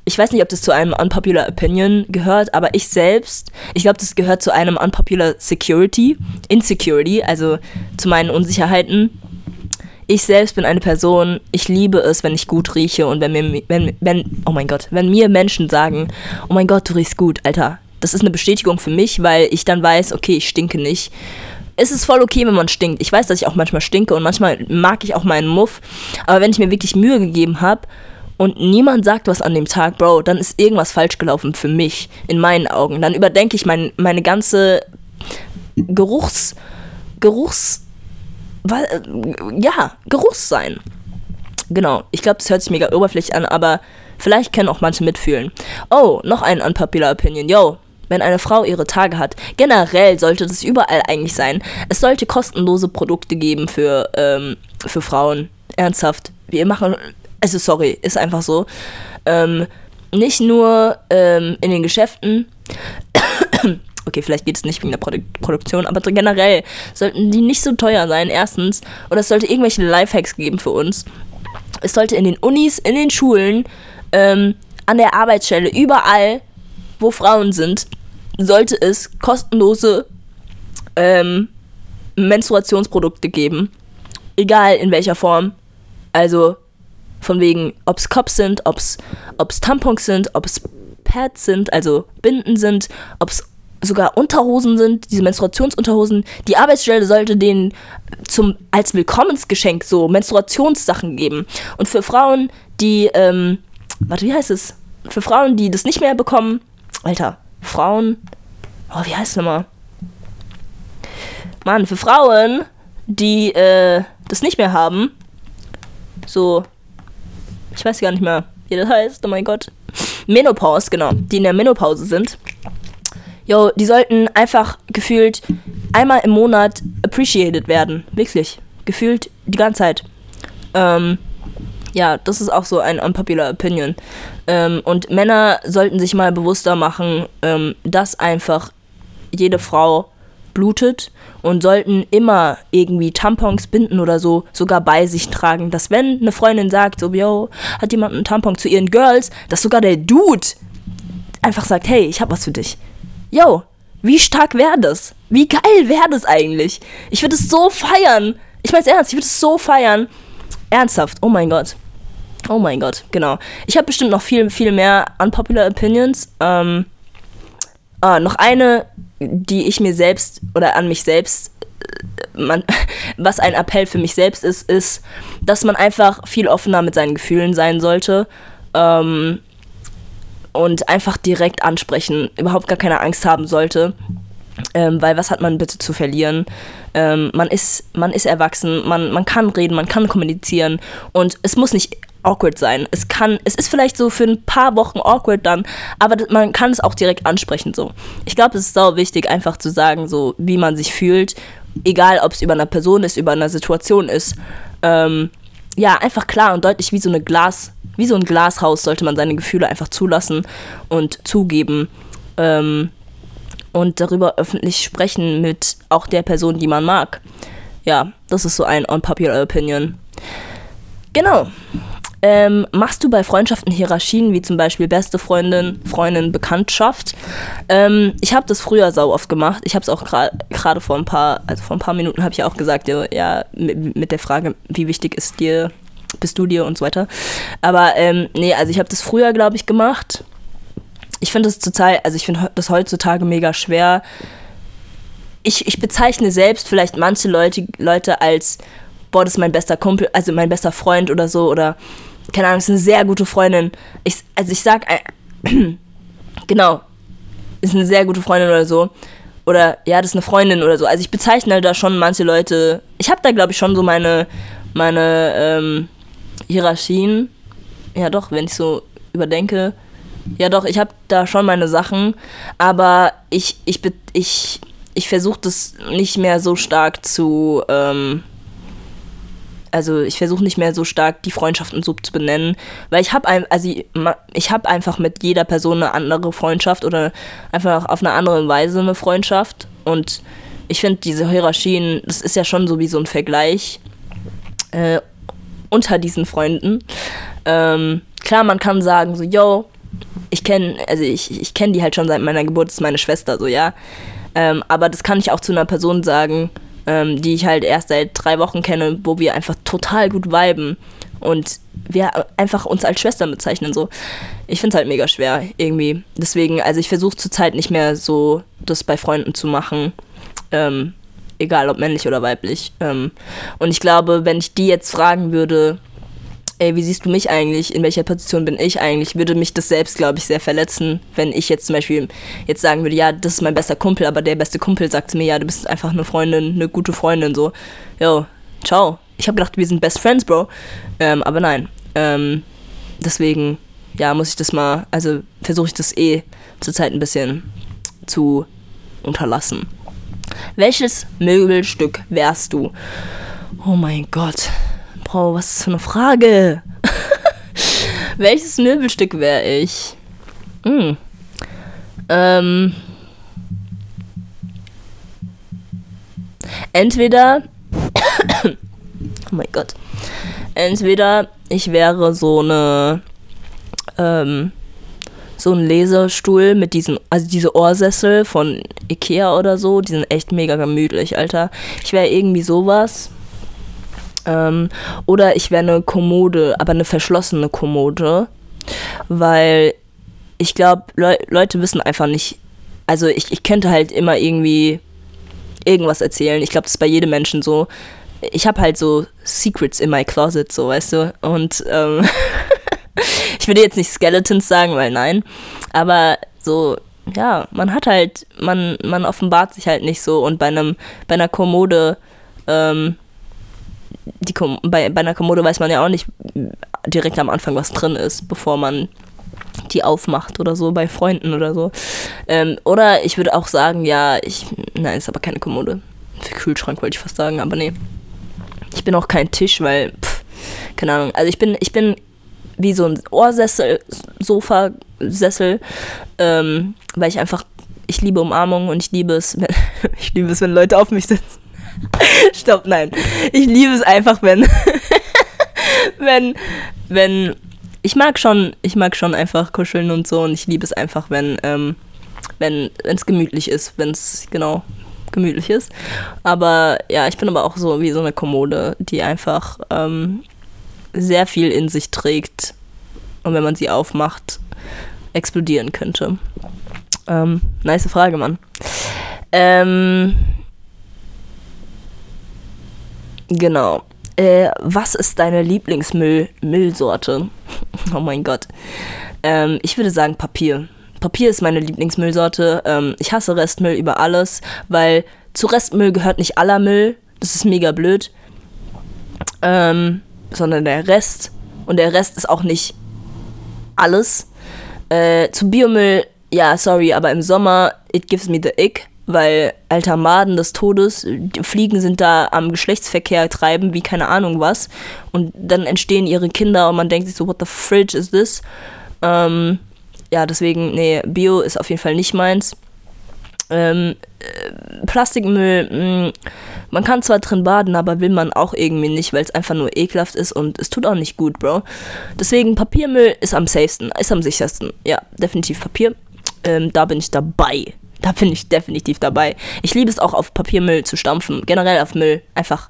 ich weiß nicht, ob das zu einem unpopular Opinion gehört, aber ich selbst, ich glaube, das gehört zu einem unpopular Security, Insecurity, also zu meinen Unsicherheiten. Ich selbst bin eine Person, ich liebe es, wenn ich gut rieche und wenn mir, wenn, wenn, oh mein Gott, wenn mir Menschen sagen, oh mein Gott, du riechst gut, Alter, das ist eine Bestätigung für mich, weil ich dann weiß, okay, ich stinke nicht es ist voll okay, wenn man stinkt. Ich weiß, dass ich auch manchmal stinke und manchmal mag ich auch meinen Muff. Aber wenn ich mir wirklich Mühe gegeben habe und niemand sagt was an dem Tag, Bro, dann ist irgendwas falsch gelaufen für mich, in meinen Augen. Dann überdenke ich mein, meine ganze Geruchs. Geruchs. Ja, Geruchssein. Genau. Ich glaube, das hört sich mega oberflächlich an, aber vielleicht können auch manche mitfühlen. Oh, noch ein unpopular Opinion. Yo, wenn eine Frau ihre Tage hat. Generell sollte das überall eigentlich sein. Es sollte kostenlose Produkte geben für, ähm, für Frauen. Ernsthaft. Wir machen. Also, sorry, ist einfach so. Ähm, nicht nur ähm, in den Geschäften. okay, vielleicht geht es nicht wegen der Produ Produktion, aber generell sollten die nicht so teuer sein, erstens. Oder es sollte irgendwelche Lifehacks geben für uns. Es sollte in den Unis, in den Schulen, ähm, an der Arbeitsstelle, überall wo Frauen sind, sollte es kostenlose ähm, Menstruationsprodukte geben. Egal in welcher Form. Also von wegen, ob es Cops sind, ob es Tampons sind, ob es Pads sind, also Binden sind, ob es sogar Unterhosen sind, diese Menstruationsunterhosen. Die Arbeitsstelle sollte denen zum, als Willkommensgeschenk so Menstruationssachen geben. Und für Frauen, die, ähm, warte, wie heißt es? Für Frauen, die das nicht mehr bekommen, Alter, Frauen. Oh, wie heißt es nochmal? Mann, für Frauen, die äh, das nicht mehr haben. So. Ich weiß gar nicht mehr, wie das heißt. Oh mein Gott. Menopause, genau. Die in der Menopause sind. Jo, die sollten einfach gefühlt einmal im Monat appreciated werden. Wirklich. Gefühlt die ganze Zeit. Ähm, ja, das ist auch so ein unpopular Opinion. Ähm, und Männer sollten sich mal bewusster machen, ähm, dass einfach jede Frau blutet und sollten immer irgendwie Tampons, Binden oder so sogar bei sich tragen. Dass wenn eine Freundin sagt, so, yo, hat jemand einen Tampon zu ihren Girls, dass sogar der Dude einfach sagt, hey, ich hab was für dich. Yo, wie stark wäre das? Wie geil wäre das eigentlich? Ich würde es so feiern. Ich mein's ernst, ich würde es so feiern. Ernsthaft, oh mein Gott. Oh mein Gott, genau. Ich habe bestimmt noch viel, viel mehr unpopular Opinions. Ähm, ah, noch eine, die ich mir selbst oder an mich selbst, äh, man, was ein Appell für mich selbst ist, ist, dass man einfach viel offener mit seinen Gefühlen sein sollte. Ähm, und einfach direkt ansprechen, überhaupt gar keine Angst haben sollte. Ähm, weil was hat man bitte zu verlieren? Ähm, man, ist, man ist erwachsen, man, man kann reden, man kann kommunizieren und es muss nicht awkward sein. Es kann, es ist vielleicht so für ein paar Wochen awkward dann, aber man kann es auch direkt ansprechen so. Ich glaube, es ist sau wichtig, einfach zu sagen, so wie man sich fühlt, egal ob es über eine Person ist, über eine Situation ist. Ähm, ja, einfach klar und deutlich wie so eine Glas, wie so ein Glashaus sollte man seine Gefühle einfach zulassen und zugeben. Ähm, und darüber öffentlich sprechen mit auch der Person, die man mag. Ja, das ist so ein unpopular Opinion. Genau. Ähm, machst du bei Freundschaften Hierarchien, wie zum Beispiel beste Freundin, Freundin, Bekanntschaft? Ähm, ich habe das früher sau oft gemacht. Ich habe es auch gerade vor ein paar, also vor ein paar Minuten habe ich auch gesagt, ja, ja mit, der Frage, wie wichtig ist dir, bist du dir und so weiter. Aber ähm, nee, also ich habe das früher, glaube ich, gemacht. Ich finde das zurzeit, also ich finde das heutzutage mega schwer. Ich, ich bezeichne selbst vielleicht manche Leute, Leute als, boah, das ist mein bester Kumpel, also mein bester Freund oder so, oder keine Ahnung, ist eine sehr gute Freundin. Ich, also ich sag, äh, genau, ist eine sehr gute Freundin oder so. Oder ja, das ist eine Freundin oder so. Also ich bezeichne da schon manche Leute. Ich habe da, glaube ich, schon so meine, meine ähm, Hierarchien. Ja, doch, wenn ich so überdenke. Ja, doch, ich habe da schon meine Sachen. Aber ich, ich, ich, ich versuche das nicht mehr so stark zu. Ähm, also ich versuche nicht mehr so stark die Freundschaften so zu benennen, weil ich habe ein, also ich, habe einfach mit jeder Person eine andere Freundschaft oder einfach auf eine andere Weise eine Freundschaft und ich finde diese Hierarchien, das ist ja schon so wie so ein Vergleich äh, unter diesen Freunden. Ähm, klar, man kann sagen so, yo, ich kenne, also ich, ich kenne die halt schon seit meiner Geburt, das ist meine Schwester, so ja. Ähm, aber das kann ich auch zu einer Person sagen, ähm, die ich halt erst seit drei Wochen kenne, wo wir einfach total gut viben und wir einfach uns als Schwestern bezeichnen. So. Ich finde es halt mega schwer irgendwie. Deswegen, also ich versuche zurzeit nicht mehr so das bei Freunden zu machen. Ähm, egal ob männlich oder weiblich. Ähm, und ich glaube, wenn ich die jetzt fragen würde, ey, wie siehst du mich eigentlich, in welcher Position bin ich eigentlich, würde mich das selbst, glaube ich, sehr verletzen, wenn ich jetzt zum Beispiel jetzt sagen würde, ja, das ist mein bester Kumpel, aber der beste Kumpel sagt zu mir, ja, du bist einfach eine Freundin, eine gute Freundin, so, yo, ciao. Ich habe gedacht, wir sind Best Friends, Bro. Ähm, aber nein. Ähm, deswegen, ja, muss ich das mal, also versuche ich das eh zurzeit ein bisschen zu unterlassen. Welches Möbelstück wärst du? Oh mein Gott. Bro, was ist das für eine Frage? Welches Möbelstück wäre ich? Hm. Ähm. Entweder. oh mein Gott. Entweder ich wäre so eine. Ähm, so ein Lesestuhl mit diesen, also diese Ohrsessel von Ikea oder so, die sind echt mega gemütlich, Alter. Ich wäre irgendwie sowas. Ähm, oder ich wäre eine Kommode, aber eine verschlossene Kommode, weil ich glaube, Le Leute wissen einfach nicht, also ich, ich könnte halt immer irgendwie irgendwas erzählen. Ich glaube, das ist bei jedem Menschen so. Ich habe halt so Secrets in my closet, so, weißt du. Und ähm, ich würde jetzt nicht Skeletons sagen, weil nein. Aber so, ja, man hat halt, man, man offenbart sich halt nicht so. Und bei einem, bei einer Kommode, ähm, die bei, bei einer Kommode weiß man ja auch nicht direkt am Anfang, was drin ist, bevor man die aufmacht oder so, bei Freunden oder so. Ähm, oder ich würde auch sagen, ja, ich. Nein, ist aber keine Kommode. Für Kühlschrank wollte ich fast sagen, aber nee. Ich bin auch kein Tisch, weil, pff, keine Ahnung. Also ich bin, ich bin wie so ein Ohrsessel, Sofa-Sessel, ähm, weil ich einfach, ich liebe Umarmung und ich liebe es, wenn, ich liebe es, wenn Leute auf mich sitzen. Stopp, nein. Ich liebe es einfach, wenn, wenn, wenn, ich mag schon, ich mag schon einfach kuscheln und so und ich liebe es einfach, wenn, ähm, wenn es gemütlich ist, wenn es, genau, gemütlich ist. Aber ja, ich bin aber auch so wie so eine Kommode, die einfach ähm, sehr viel in sich trägt und wenn man sie aufmacht, explodieren könnte. Ähm, nice Frage, Mann. Ähm, Genau. Äh, was ist deine Lieblingsmüllsorte? oh mein Gott. Ähm, ich würde sagen Papier. Papier ist meine Lieblingsmüllsorte. Ähm, ich hasse Restmüll über alles, weil zu Restmüll gehört nicht aller Müll. Das ist mega blöd. Ähm, sondern der Rest. Und der Rest ist auch nicht alles. Äh, zu Biomüll, ja, sorry, aber im Sommer, it gives me the ick weil alter Maden des Todes, Fliegen sind da am Geschlechtsverkehr treiben wie keine Ahnung was und dann entstehen ihre Kinder und man denkt sich so, what the fridge is this? Ähm, ja, deswegen, nee, Bio ist auf jeden Fall nicht meins. Ähm, äh, Plastikmüll, mh, mm, man kann zwar drin baden, aber will man auch irgendwie nicht, weil es einfach nur ekelhaft ist und es tut auch nicht gut, Bro. Deswegen Papiermüll ist am safesten, ist am sichersten. Ja, definitiv Papier. Ähm, da bin ich dabei. Da bin ich definitiv dabei. Ich liebe es auch auf Papiermüll zu stampfen, generell auf Müll, einfach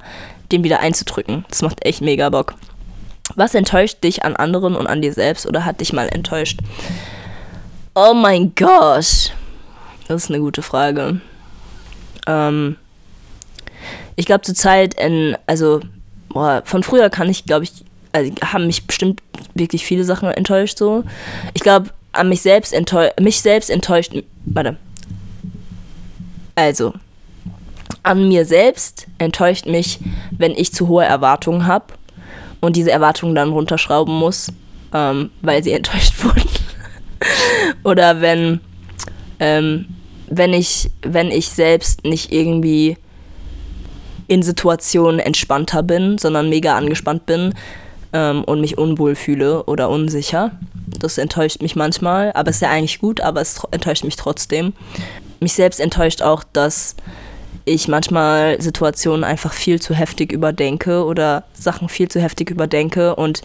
den wieder einzudrücken. Das macht echt mega Bock. Was enttäuscht dich an anderen und an dir selbst oder hat dich mal enttäuscht? Oh mein Gott. Das ist eine gute Frage. Ähm, ich glaube zur Zeit, in, also boah, von früher kann ich, glaube ich, also haben mich bestimmt wirklich viele Sachen enttäuscht so. Ich glaube, an mich selbst enttäuscht, mich selbst enttäuscht, warte. Also, an mir selbst enttäuscht mich, wenn ich zu hohe Erwartungen habe und diese Erwartungen dann runterschrauben muss, ähm, weil sie enttäuscht wurden. Oder wenn, ähm, wenn ich, wenn ich selbst nicht irgendwie in Situationen entspannter bin, sondern mega angespannt bin ähm, und mich unwohl fühle oder unsicher. Das enttäuscht mich manchmal, aber es ist ja eigentlich gut, aber es enttäuscht mich trotzdem. Mich selbst enttäuscht auch, dass ich manchmal Situationen einfach viel zu heftig überdenke oder Sachen viel zu heftig überdenke und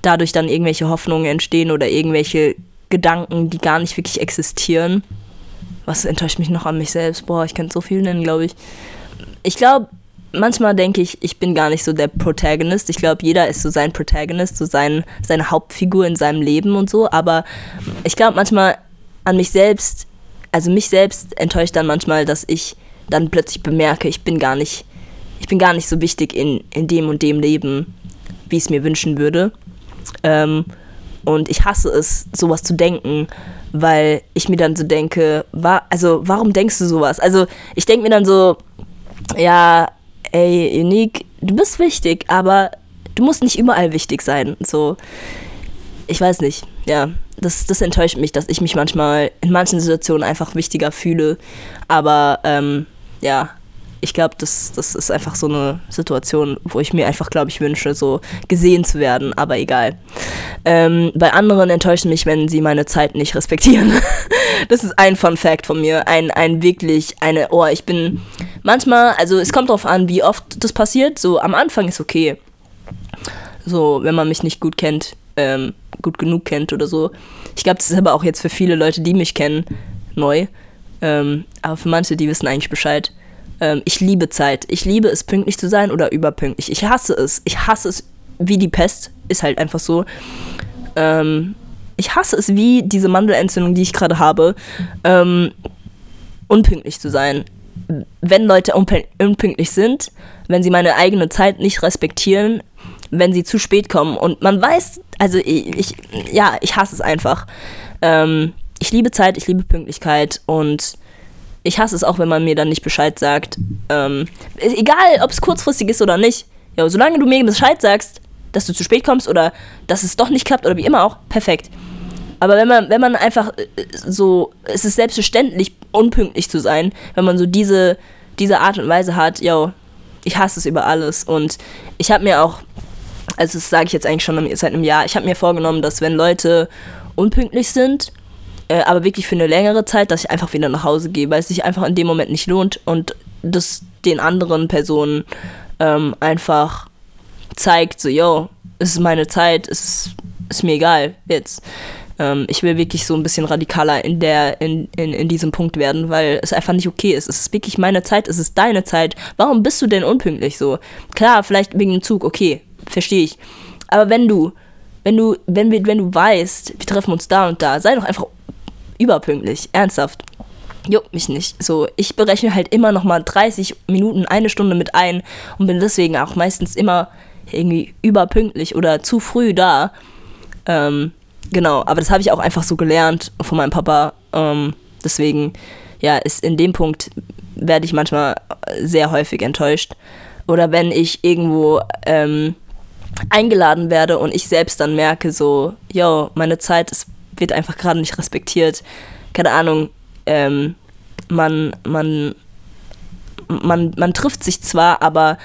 dadurch dann irgendwelche Hoffnungen entstehen oder irgendwelche Gedanken, die gar nicht wirklich existieren. Was enttäuscht mich noch an mich selbst? Boah, ich könnte so viel nennen, glaube ich. Ich glaube, manchmal denke ich, ich bin gar nicht so der Protagonist. Ich glaube, jeder ist so sein Protagonist, so sein, seine Hauptfigur in seinem Leben und so. Aber ich glaube manchmal an mich selbst, also mich selbst enttäuscht dann manchmal, dass ich dann plötzlich bemerke, ich bin gar nicht, ich bin gar nicht so wichtig in, in dem und dem Leben, wie ich es mir wünschen würde. Ähm, und ich hasse es, sowas zu denken, weil ich mir dann so denke, wa also warum denkst du sowas? Also ich denke mir dann so, ja, ey, Unique, du bist wichtig, aber du musst nicht überall wichtig sein. So, ich weiß nicht, ja, das, das enttäuscht mich, dass ich mich manchmal in manchen Situationen einfach wichtiger fühle. Aber ähm, ja, ich glaube, das, das ist einfach so eine Situation, wo ich mir einfach, glaube ich, wünsche, so gesehen zu werden, aber egal. Ähm, bei anderen enttäuscht mich, wenn sie meine Zeit nicht respektieren. das ist ein Fun Fact von mir. Ein, ein wirklich, eine, oh, ich bin manchmal, also es kommt darauf an, wie oft das passiert. So am Anfang ist okay. So, wenn man mich nicht gut kennt, ähm, gut genug kennt oder so. Ich glaube, das ist aber auch jetzt für viele Leute, die mich kennen, neu. Ähm, aber für manche, die wissen eigentlich Bescheid. Ähm, ich liebe Zeit. Ich liebe es, pünktlich zu sein oder überpünktlich. Ich hasse es. Ich hasse es wie die Pest. Ist halt einfach so. Ähm, ich hasse es wie diese Mandelentzündung, die ich gerade habe, ähm, unpünktlich zu sein. Wenn Leute unpünktlich sind, wenn sie meine eigene Zeit nicht respektieren, wenn sie zu spät kommen und man weiß, also ich, ja, ich hasse es einfach. Ähm, ich liebe Zeit, ich liebe Pünktlichkeit und ich hasse es auch, wenn man mir dann nicht Bescheid sagt. Ähm, egal, ob es kurzfristig ist oder nicht. Ja, solange du mir Bescheid sagst, dass du zu spät kommst oder dass es doch nicht klappt oder wie immer auch, perfekt. Aber wenn man, wenn man einfach äh, so, es ist selbstverständlich, unpünktlich zu sein, wenn man so diese, diese Art und Weise hat, yo, ich hasse es über alles. Und ich habe mir auch, also das sage ich jetzt eigentlich schon seit einem Jahr, ich habe mir vorgenommen, dass wenn Leute unpünktlich sind, äh, aber wirklich für eine längere Zeit, dass ich einfach wieder nach Hause gehe, weil es sich einfach in dem Moment nicht lohnt und das den anderen Personen ähm, einfach zeigt, so, yo, es ist meine Zeit, es ist, ist mir egal jetzt. Ähm, ich will wirklich so ein bisschen radikaler in, der, in, in, in diesem Punkt werden, weil es einfach nicht okay ist. Es ist wirklich meine Zeit, es ist deine Zeit. Warum bist du denn unpünktlich so? Klar, vielleicht wegen dem Zug, okay, verstehe ich. Aber wenn du, wenn du, wenn wir, wenn du weißt, wir treffen uns da und da, sei doch einfach überpünktlich, ernsthaft. Juckt mich nicht. So, ich berechne halt immer noch mal 30 Minuten, eine Stunde mit ein und bin deswegen auch meistens immer irgendwie überpünktlich oder zu früh da. Ähm, genau, aber das habe ich auch einfach so gelernt von meinem Papa. Ähm, deswegen, ja, ist in dem Punkt werde ich manchmal sehr häufig enttäuscht. Oder wenn ich irgendwo ähm, eingeladen werde und ich selbst dann merke, so, yo, meine Zeit ist wird einfach gerade nicht respektiert. Keine Ahnung, ähm, man, man, man, man trifft sich zwar, aber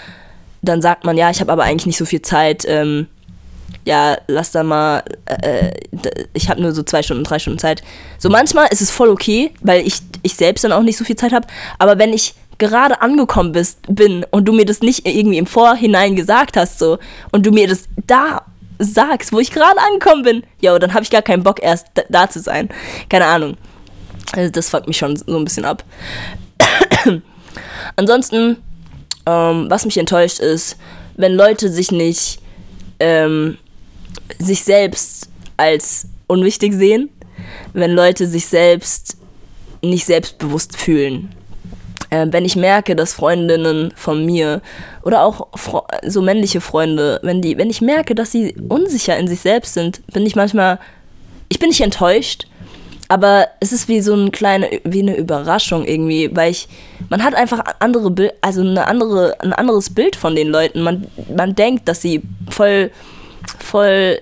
dann sagt man, ja, ich habe aber eigentlich nicht so viel Zeit. Ähm, ja, lass da mal, äh, ich habe nur so zwei Stunden, drei Stunden Zeit. So manchmal ist es voll okay, weil ich, ich selbst dann auch nicht so viel Zeit habe. Aber wenn ich gerade angekommen bist, bin und du mir das nicht irgendwie im Vorhinein gesagt hast, so, und du mir das da sagst, wo ich gerade angekommen bin, ja, dann habe ich gar keinen Bock, erst da, da, zu sein. Keine Ahnung. Also das fuckt mich schon so ein bisschen ab. Ansonsten, ähm, was mich enttäuscht ist, wenn Leute sich nicht ähm, sich selbst als unwichtig sehen, wenn Leute sich selbst nicht selbstbewusst fühlen. Äh, wenn ich merke, dass Freundinnen von mir oder auch so männliche Freunde, wenn die, wenn ich merke, dass sie unsicher in sich selbst sind, bin ich manchmal, ich bin nicht enttäuscht, aber es ist wie so eine kleine, wie eine Überraschung irgendwie, weil ich, man hat einfach andere also eine andere, ein anderes Bild von den Leuten. Man, man denkt, dass sie voll, voll,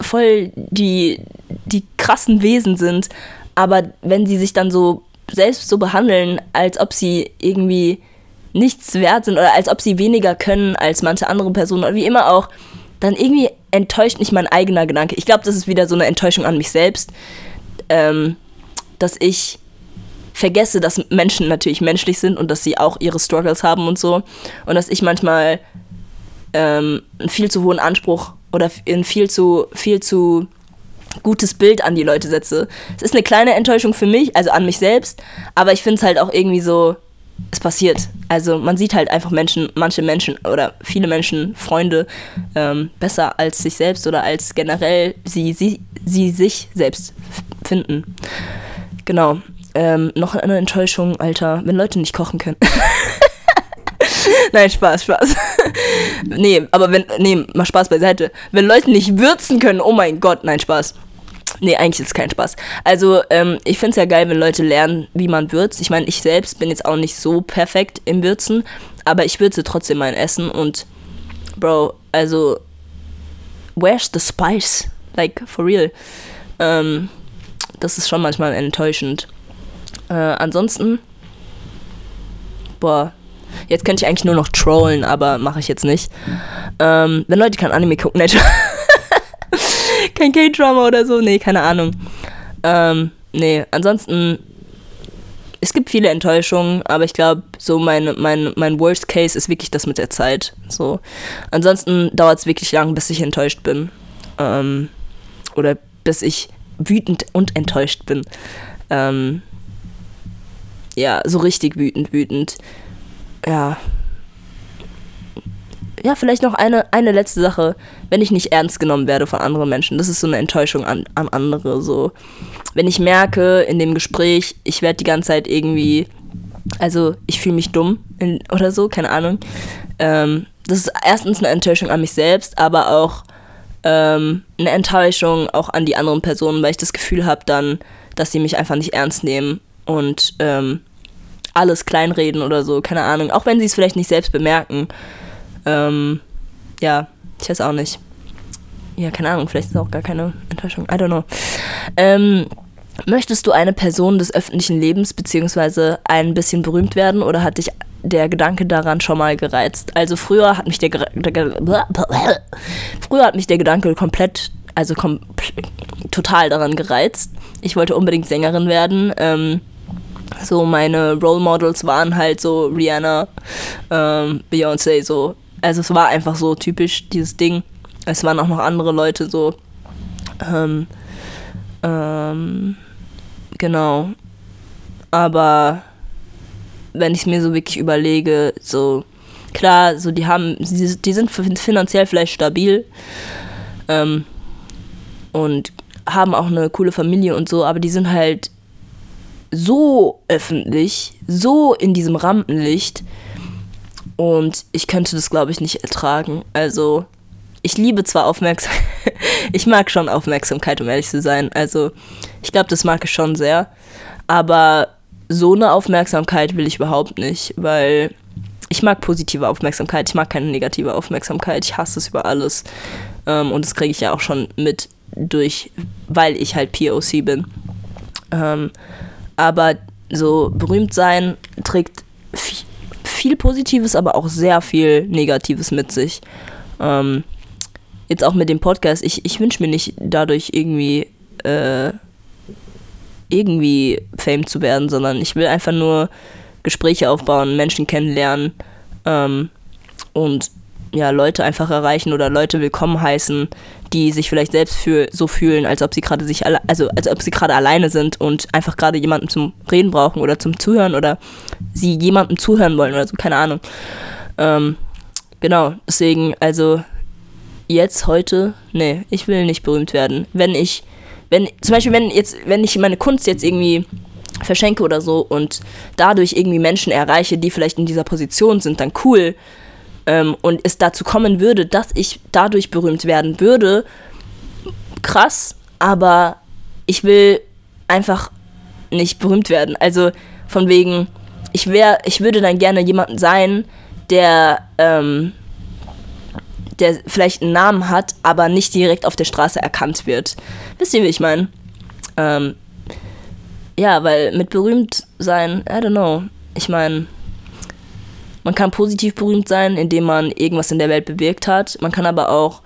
voll die, die krassen Wesen sind, aber wenn sie sich dann so selbst so behandeln, als ob sie irgendwie nichts wert sind oder als ob sie weniger können als manche andere Personen oder wie immer auch, dann irgendwie enttäuscht mich mein eigener Gedanke. Ich glaube, das ist wieder so eine Enttäuschung an mich selbst, ähm, dass ich vergesse, dass Menschen natürlich menschlich sind und dass sie auch ihre Struggles haben und so. Und dass ich manchmal ähm, einen viel zu hohen Anspruch oder ein viel zu, viel zu gutes Bild an die Leute setze. Es ist eine kleine Enttäuschung für mich, also an mich selbst, aber ich finde es halt auch irgendwie so, es passiert. Also man sieht halt einfach Menschen, manche Menschen oder viele Menschen, Freunde ähm, besser als sich selbst oder als generell sie, sie, sie sich selbst finden. Genau. Ähm, noch eine Enttäuschung, Alter, wenn Leute nicht kochen können. Nein, Spaß, Spaß. nee, aber wenn, nee, mal Spaß beiseite. Wenn Leute nicht würzen können, oh mein Gott, nein, Spaß. Nee, eigentlich ist es kein Spaß. Also, ähm, ich finde es ja geil, wenn Leute lernen, wie man würzt. Ich meine, ich selbst bin jetzt auch nicht so perfekt im Würzen, aber ich würze trotzdem mein Essen und, Bro, also, where's the spice? Like, for real. Ähm, das ist schon manchmal enttäuschend. Äh, ansonsten, boah, jetzt könnte ich eigentlich nur noch trollen, aber mache ich jetzt nicht. Ähm, wenn Leute kein Anime gucken, ne, kein K-Drama oder so, nee, keine Ahnung. Ähm, nee, ansonsten, es gibt viele Enttäuschungen, aber ich glaube, so mein, mein, mein Worst Case ist wirklich das mit der Zeit. So. Ansonsten dauert es wirklich lang, bis ich enttäuscht bin. Ähm, oder bis ich wütend und enttäuscht bin. Ähm, ja, so richtig wütend, wütend. Ja. Ja, vielleicht noch eine, eine letzte Sache. Wenn ich nicht ernst genommen werde von anderen Menschen, das ist so eine Enttäuschung an, an andere. So. Wenn ich merke in dem Gespräch, ich werde die ganze Zeit irgendwie, also ich fühle mich dumm in, oder so, keine Ahnung. Ähm, das ist erstens eine Enttäuschung an mich selbst, aber auch ähm, eine Enttäuschung auch an die anderen Personen, weil ich das Gefühl habe dann, dass sie mich einfach nicht ernst nehmen und ähm, alles kleinreden oder so, keine Ahnung. Auch wenn sie es vielleicht nicht selbst bemerken. Ähm, ja, ich weiß auch nicht. Ja, keine Ahnung, vielleicht ist es auch gar keine Enttäuschung. I don't know. Ähm, möchtest du eine Person des öffentlichen Lebens beziehungsweise ein bisschen berühmt werden oder hat dich der Gedanke daran schon mal gereizt? Also früher hat mich der, der früher hat mich der Gedanke komplett, also kom total daran gereizt. Ich wollte unbedingt Sängerin werden. Ähm, so meine Role Models waren halt so Rihanna, ähm, Beyoncé, so. Also es war einfach so typisch dieses Ding. Es waren auch noch andere Leute so. Ähm, ähm, genau. Aber wenn ich mir so wirklich überlege, so klar, so die haben, die, die sind finanziell vielleicht stabil ähm, und haben auch eine coole Familie und so, aber die sind halt so öffentlich, so in diesem Rampenlicht. Und ich könnte das, glaube ich, nicht ertragen. Also, ich liebe zwar Aufmerksamkeit, ich mag schon Aufmerksamkeit, um ehrlich zu sein. Also, ich glaube, das mag ich schon sehr. Aber so eine Aufmerksamkeit will ich überhaupt nicht, weil ich mag positive Aufmerksamkeit, ich mag keine negative Aufmerksamkeit, ich hasse es über alles. Ähm, und das kriege ich ja auch schon mit durch, weil ich halt POC bin. Ähm, aber so berühmt sein trägt viel Positives, aber auch sehr viel Negatives mit sich. Ähm, jetzt auch mit dem Podcast, ich, ich wünsche mir nicht dadurch irgendwie, äh, irgendwie Fame zu werden, sondern ich will einfach nur Gespräche aufbauen, Menschen kennenlernen ähm, und ja, Leute einfach erreichen oder Leute willkommen heißen, die sich vielleicht selbst für, so fühlen, als ob sie gerade sich alle, also als ob sie gerade alleine sind und einfach gerade jemanden zum Reden brauchen oder zum Zuhören oder sie jemandem zuhören wollen oder so, keine Ahnung. Ähm, genau, deswegen, also jetzt, heute, nee, ich will nicht berühmt werden. Wenn ich, wenn, zum Beispiel, wenn jetzt, wenn ich meine Kunst jetzt irgendwie verschenke oder so und dadurch irgendwie Menschen erreiche, die vielleicht in dieser Position sind, dann cool ähm, und es dazu kommen würde, dass ich dadurch berühmt werden würde, krass, aber ich will einfach nicht berühmt werden. Also von wegen, ich wäre, ich würde dann gerne jemanden sein, der, ähm, der vielleicht einen Namen hat, aber nicht direkt auf der Straße erkannt wird. Wisst ihr, wie ich meine? Ähm, ja, weil mit berühmt sein, I don't know. Ich meine, man kann positiv berühmt sein, indem man irgendwas in der Welt bewirkt hat. Man kann aber auch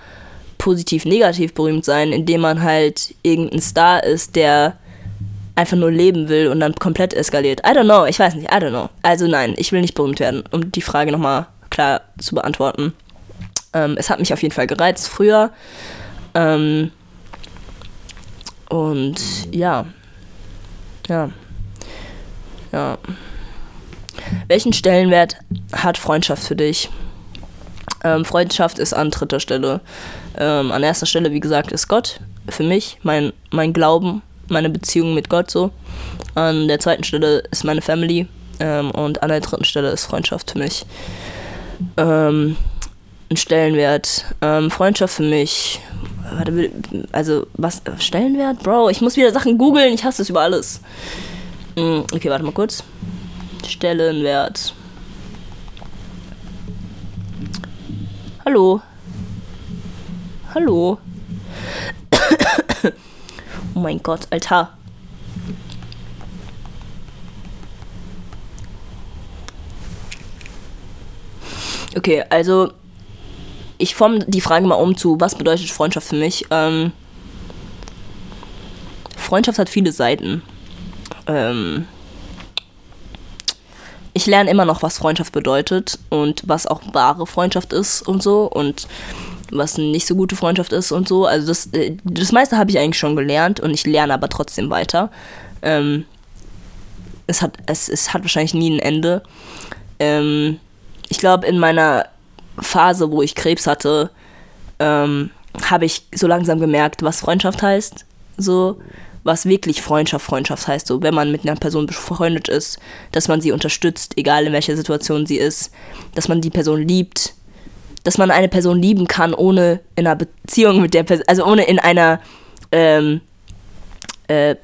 positiv negativ berühmt sein, indem man halt irgendein Star ist, der einfach nur leben will und dann komplett eskaliert. I don't know, ich weiß nicht, I don't know. Also nein, ich will nicht berühmt werden, um die Frage nochmal klar zu beantworten. Ähm, es hat mich auf jeden Fall gereizt früher. Ähm, und ja. Ja. Ja. Welchen Stellenwert hat Freundschaft für dich? Ähm, Freundschaft ist an dritter Stelle. Ähm, an erster Stelle, wie gesagt, ist Gott für mich, mein, mein Glauben, meine Beziehung mit Gott so. An der zweiten Stelle ist meine Family ähm, und an der dritten Stelle ist Freundschaft für mich. Ähm, ein Stellenwert. Ähm, Freundschaft für mich. Warte, also, was? Stellenwert? Bro, ich muss wieder Sachen googeln, ich hasse es über alles. Hm, okay, warte mal kurz. Stellenwert. Hallo. Hallo. oh mein Gott, Alter. Okay, also ich forme die Frage mal um zu, was bedeutet Freundschaft für mich? Ähm, Freundschaft hat viele Seiten. Ähm, ich lerne immer noch, was Freundschaft bedeutet und was auch wahre Freundschaft ist und so und was eine nicht so gute Freundschaft ist und so. Also das, äh, das meiste habe ich eigentlich schon gelernt und ich lerne aber trotzdem weiter. Ähm, es, hat, es, es hat wahrscheinlich nie ein Ende. Ähm, ich glaube, in meiner Phase, wo ich Krebs hatte, ähm, habe ich so langsam gemerkt, was Freundschaft heißt. So, was wirklich Freundschaft, Freundschaft heißt. So, wenn man mit einer Person befreundet ist, dass man sie unterstützt, egal in welcher Situation sie ist, dass man die Person liebt, dass man eine Person lieben kann, ohne in einer Beziehung mit der Person, also ohne in einer ähm, äh,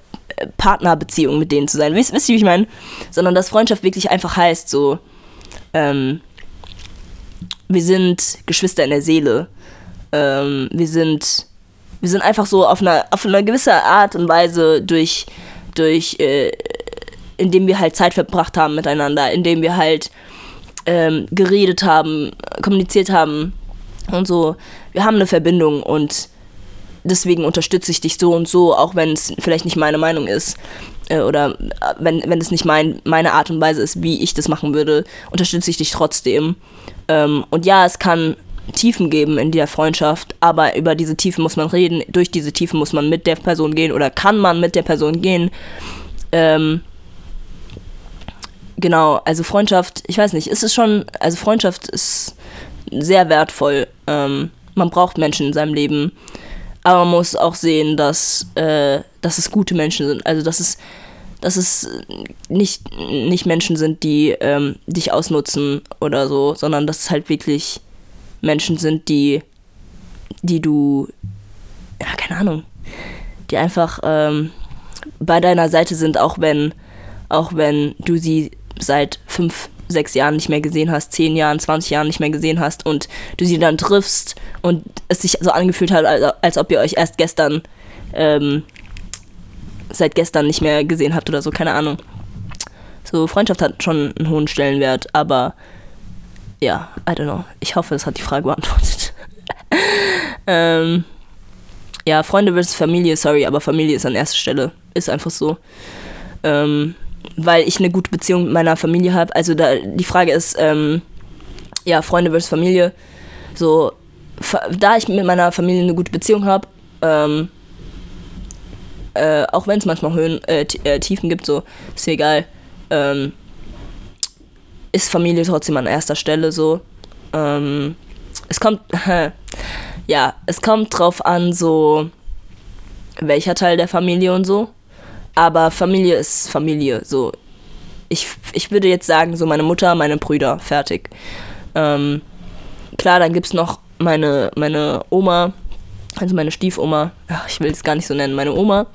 Partnerbeziehung mit denen zu sein. Wisst, wisst ihr, wie ich meine? Sondern dass Freundschaft wirklich einfach heißt, so, ähm, wir sind Geschwister in der Seele. Ähm, wir sind wir sind einfach so auf einer, auf eine gewisse Art und Weise durch, durch äh, indem wir halt Zeit verbracht haben miteinander, indem wir halt ähm, geredet haben, kommuniziert haben und so. Wir haben eine Verbindung und deswegen unterstütze ich dich so und so, auch wenn es vielleicht nicht meine Meinung ist äh, oder äh, wenn, wenn es nicht mein, meine Art und Weise ist, wie ich das machen würde, unterstütze ich dich trotzdem. Ähm, und ja, es kann Tiefen geben in der Freundschaft, aber über diese Tiefen muss man reden, durch diese Tiefen muss man mit der Person gehen oder kann man mit der Person gehen. Ähm, genau, also Freundschaft, ich weiß nicht, ist es schon, also Freundschaft ist sehr wertvoll. Ähm, man braucht Menschen in seinem Leben, aber man muss auch sehen, dass, äh, dass es gute Menschen sind. Also dass es, dass es nicht, nicht Menschen sind, die ähm, dich ausnutzen oder so, sondern dass es halt wirklich Menschen sind, die, die du, ja, keine Ahnung, die einfach ähm, bei deiner Seite sind, auch wenn, auch wenn du sie seit fünf, sechs Jahren nicht mehr gesehen hast, zehn Jahren, 20 Jahren nicht mehr gesehen hast und du sie dann triffst und es sich so angefühlt hat, als, als ob ihr euch erst gestern, ähm, seit gestern nicht mehr gesehen habt oder so, keine Ahnung. So, Freundschaft hat schon einen hohen Stellenwert, aber ja, I don't know. Ich hoffe, das hat die Frage beantwortet. ähm, ja, Freunde versus Familie, sorry, aber Familie ist an erster Stelle. Ist einfach so. Ähm, weil ich eine gute Beziehung mit meiner Familie habe. Also da die Frage ist, ähm, ja, Freunde versus Familie. So, da ich mit meiner Familie eine gute Beziehung habe, ähm, äh, auch wenn es manchmal Höhen, äh, äh, Tiefen gibt, so, ist egal, ähm, ist Familie trotzdem an erster Stelle so. Ähm, es kommt, ja, es kommt drauf an, so, welcher Teil der Familie und so. Aber Familie ist Familie, so. Ich, ich würde jetzt sagen, so meine Mutter, meine Brüder, fertig. Ähm, klar, dann gibt es noch meine, meine Oma, also meine Stiefoma, ach, ich will es gar nicht so nennen, meine Oma,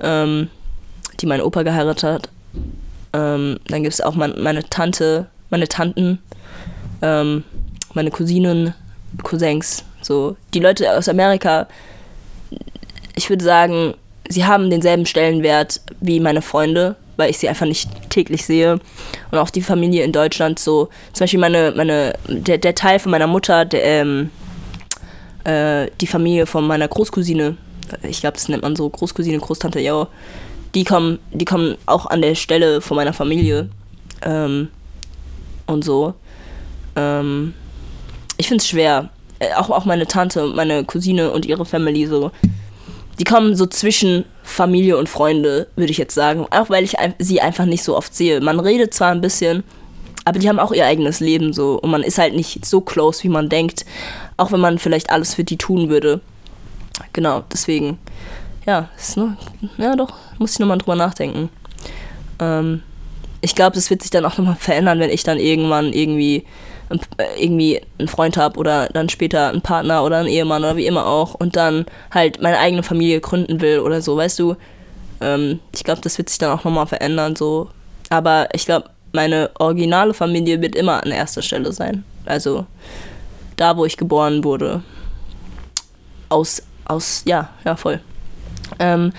ähm, die meinen Opa geheiratet hat. Ähm, dann gibt es auch mein, meine Tante, meine Tanten, ähm, meine Cousinen, Cousins, so. Die Leute aus Amerika, ich würde sagen, sie haben denselben Stellenwert wie meine Freunde, weil ich sie einfach nicht täglich sehe. Und auch die Familie in Deutschland so. Zum Beispiel meine, meine, der, der Teil von meiner Mutter, der, ähm, äh, die Familie von meiner Großcousine, ich glaube, das nennt man so Großcousine, Großtante, ja, die kommen, die kommen auch an der Stelle von meiner Familie. Ähm, und so. Ähm, ich finde es schwer. Äh, auch, auch meine Tante, meine Cousine und ihre Family so die kommen so zwischen Familie und Freunde, würde ich jetzt sagen. Auch weil ich sie einfach nicht so oft sehe. Man redet zwar ein bisschen, aber die haben auch ihr eigenes Leben so. Und man ist halt nicht so close, wie man denkt. Auch wenn man vielleicht alles für die tun würde. Genau, deswegen. Ja, ist nur, ja doch, muss ich nochmal drüber nachdenken. Ähm, ich glaube, das wird sich dann auch nochmal verändern, wenn ich dann irgendwann irgendwie irgendwie einen Freund habe oder dann später einen Partner oder einen Ehemann oder wie immer auch und dann halt meine eigene Familie gründen will oder so, weißt du? Ähm, ich glaube, das wird sich dann auch nochmal verändern, so. Aber ich glaube, meine originale Familie wird immer an erster Stelle sein. Also da, wo ich geboren wurde. Aus, aus, ja, ja, voll. Ähm,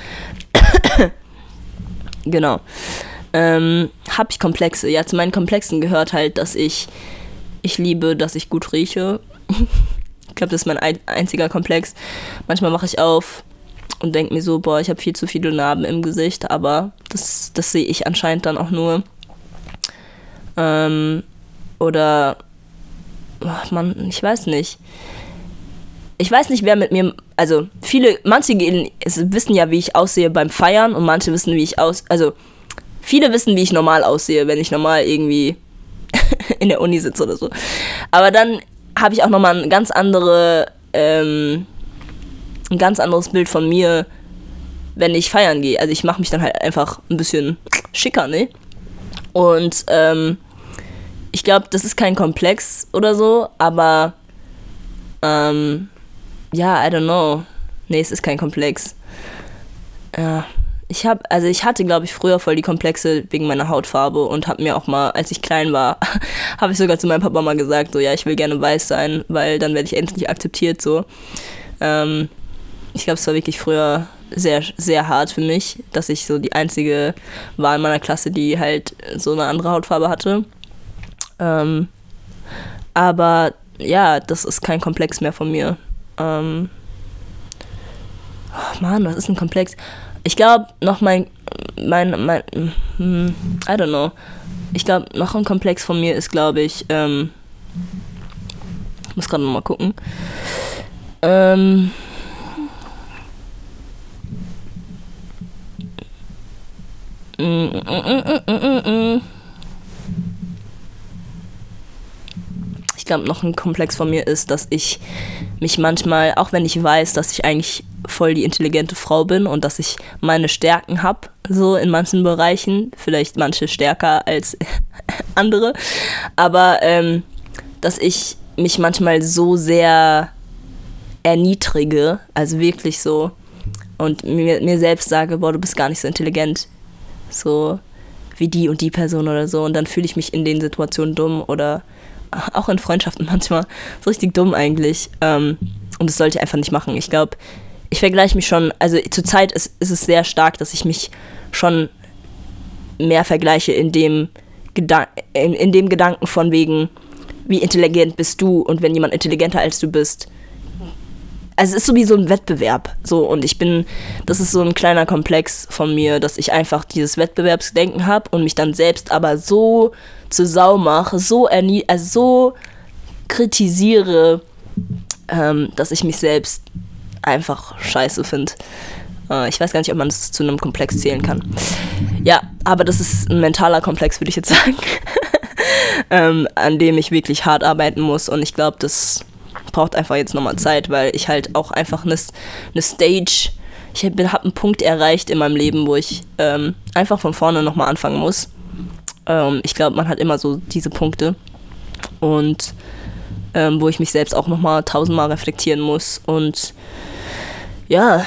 genau. Ähm, habe ich Komplexe? Ja, zu meinen Komplexen gehört halt, dass ich ich liebe, dass ich gut rieche. ich glaube, das ist mein einziger Komplex. Manchmal mache ich auf und denke mir so, boah, ich habe viel zu viele Narben im Gesicht, aber das, das sehe ich anscheinend dann auch nur. Ähm, oder, ach man, ich weiß nicht. Ich weiß nicht, wer mit mir, also viele, manche gehen, wissen ja, wie ich aussehe beim Feiern und manche wissen, wie ich aus, also viele wissen, wie ich normal aussehe, wenn ich normal irgendwie in der Uni sitze oder so. Aber dann habe ich auch nochmal ein ganz andere, ähm, ein ganz anderes Bild von mir, wenn ich feiern gehe. Also ich mache mich dann halt einfach ein bisschen schicker, ne? Und ähm, ich glaube, das ist kein Komplex oder so, aber ähm, ja, I don't know. Nee, es ist kein Komplex. Ja, ich habe, also ich hatte, glaube ich, früher voll die Komplexe wegen meiner Hautfarbe und habe mir auch mal, als ich klein war, habe ich sogar zu meinem Papa mal gesagt, so ja, ich will gerne weiß sein, weil dann werde ich endlich akzeptiert so. Ähm, ich glaube, es war wirklich früher sehr, sehr hart für mich, dass ich so die einzige war in meiner Klasse, die halt so eine andere Hautfarbe hatte. Ähm, aber ja, das ist kein Komplex mehr von mir. Ähm, oh Mann, was ist ein Komplex? Ich glaube, noch mein, mein, mein, hm, I don't know. Ich glaube, noch ein Komplex von mir ist, glaube ich, ähm, muss gerade nochmal gucken. Ähm, ich glaube, noch ein Komplex von mir ist, dass ich mich manchmal, auch wenn ich weiß, dass ich eigentlich voll die intelligente Frau bin und dass ich meine Stärken habe, so in manchen Bereichen, vielleicht manche stärker als andere, aber ähm, dass ich mich manchmal so sehr erniedrige, also wirklich so, und mir, mir selbst sage, boah, du bist gar nicht so intelligent, so wie die und die Person oder so, und dann fühle ich mich in den Situationen dumm oder auch in Freundschaften manchmal so richtig dumm eigentlich. Ähm, und das sollte ich einfach nicht machen. Ich glaube, ich vergleiche mich schon, also zurzeit ist, ist es sehr stark, dass ich mich schon mehr vergleiche in dem, Gedan in, in dem Gedanken von wegen, wie intelligent bist du und wenn jemand intelligenter als du bist, also es ist so wie so ein Wettbewerb. So, und ich bin, das ist so ein kleiner Komplex von mir, dass ich einfach dieses Wettbewerbsdenken habe und mich dann selbst aber so zur Sau mache, so also so kritisiere, ähm, dass ich mich selbst einfach scheiße finde. Äh, ich weiß gar nicht, ob man das zu einem Komplex zählen kann. Ja, aber das ist ein mentaler Komplex, würde ich jetzt sagen, ähm, an dem ich wirklich hart arbeiten muss. Und ich glaube, das braucht einfach jetzt nochmal Zeit, weil ich halt auch einfach eine ne Stage, ich habe einen Punkt erreicht in meinem Leben, wo ich ähm, einfach von vorne nochmal anfangen muss. Ähm, ich glaube, man hat immer so diese Punkte. Und ähm, wo ich mich selbst auch nochmal tausendmal reflektieren muss. Und ja,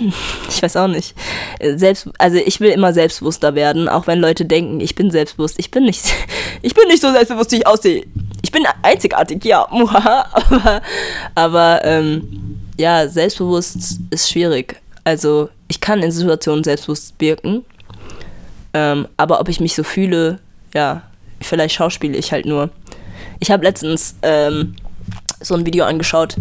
ich weiß auch nicht. Selbst, also ich will immer selbstbewusster werden, auch wenn Leute denken, ich bin selbstbewusst. Ich bin nicht, ich bin nicht so selbstbewusst, wie ich aussehe. Ich bin einzigartig, ja, aber, aber ähm, ja, selbstbewusst ist schwierig. Also ich kann in Situationen selbstbewusst wirken, ähm, aber ob ich mich so fühle, ja, vielleicht schauspiele ich halt nur. Ich habe letztens ähm, so ein Video angeschaut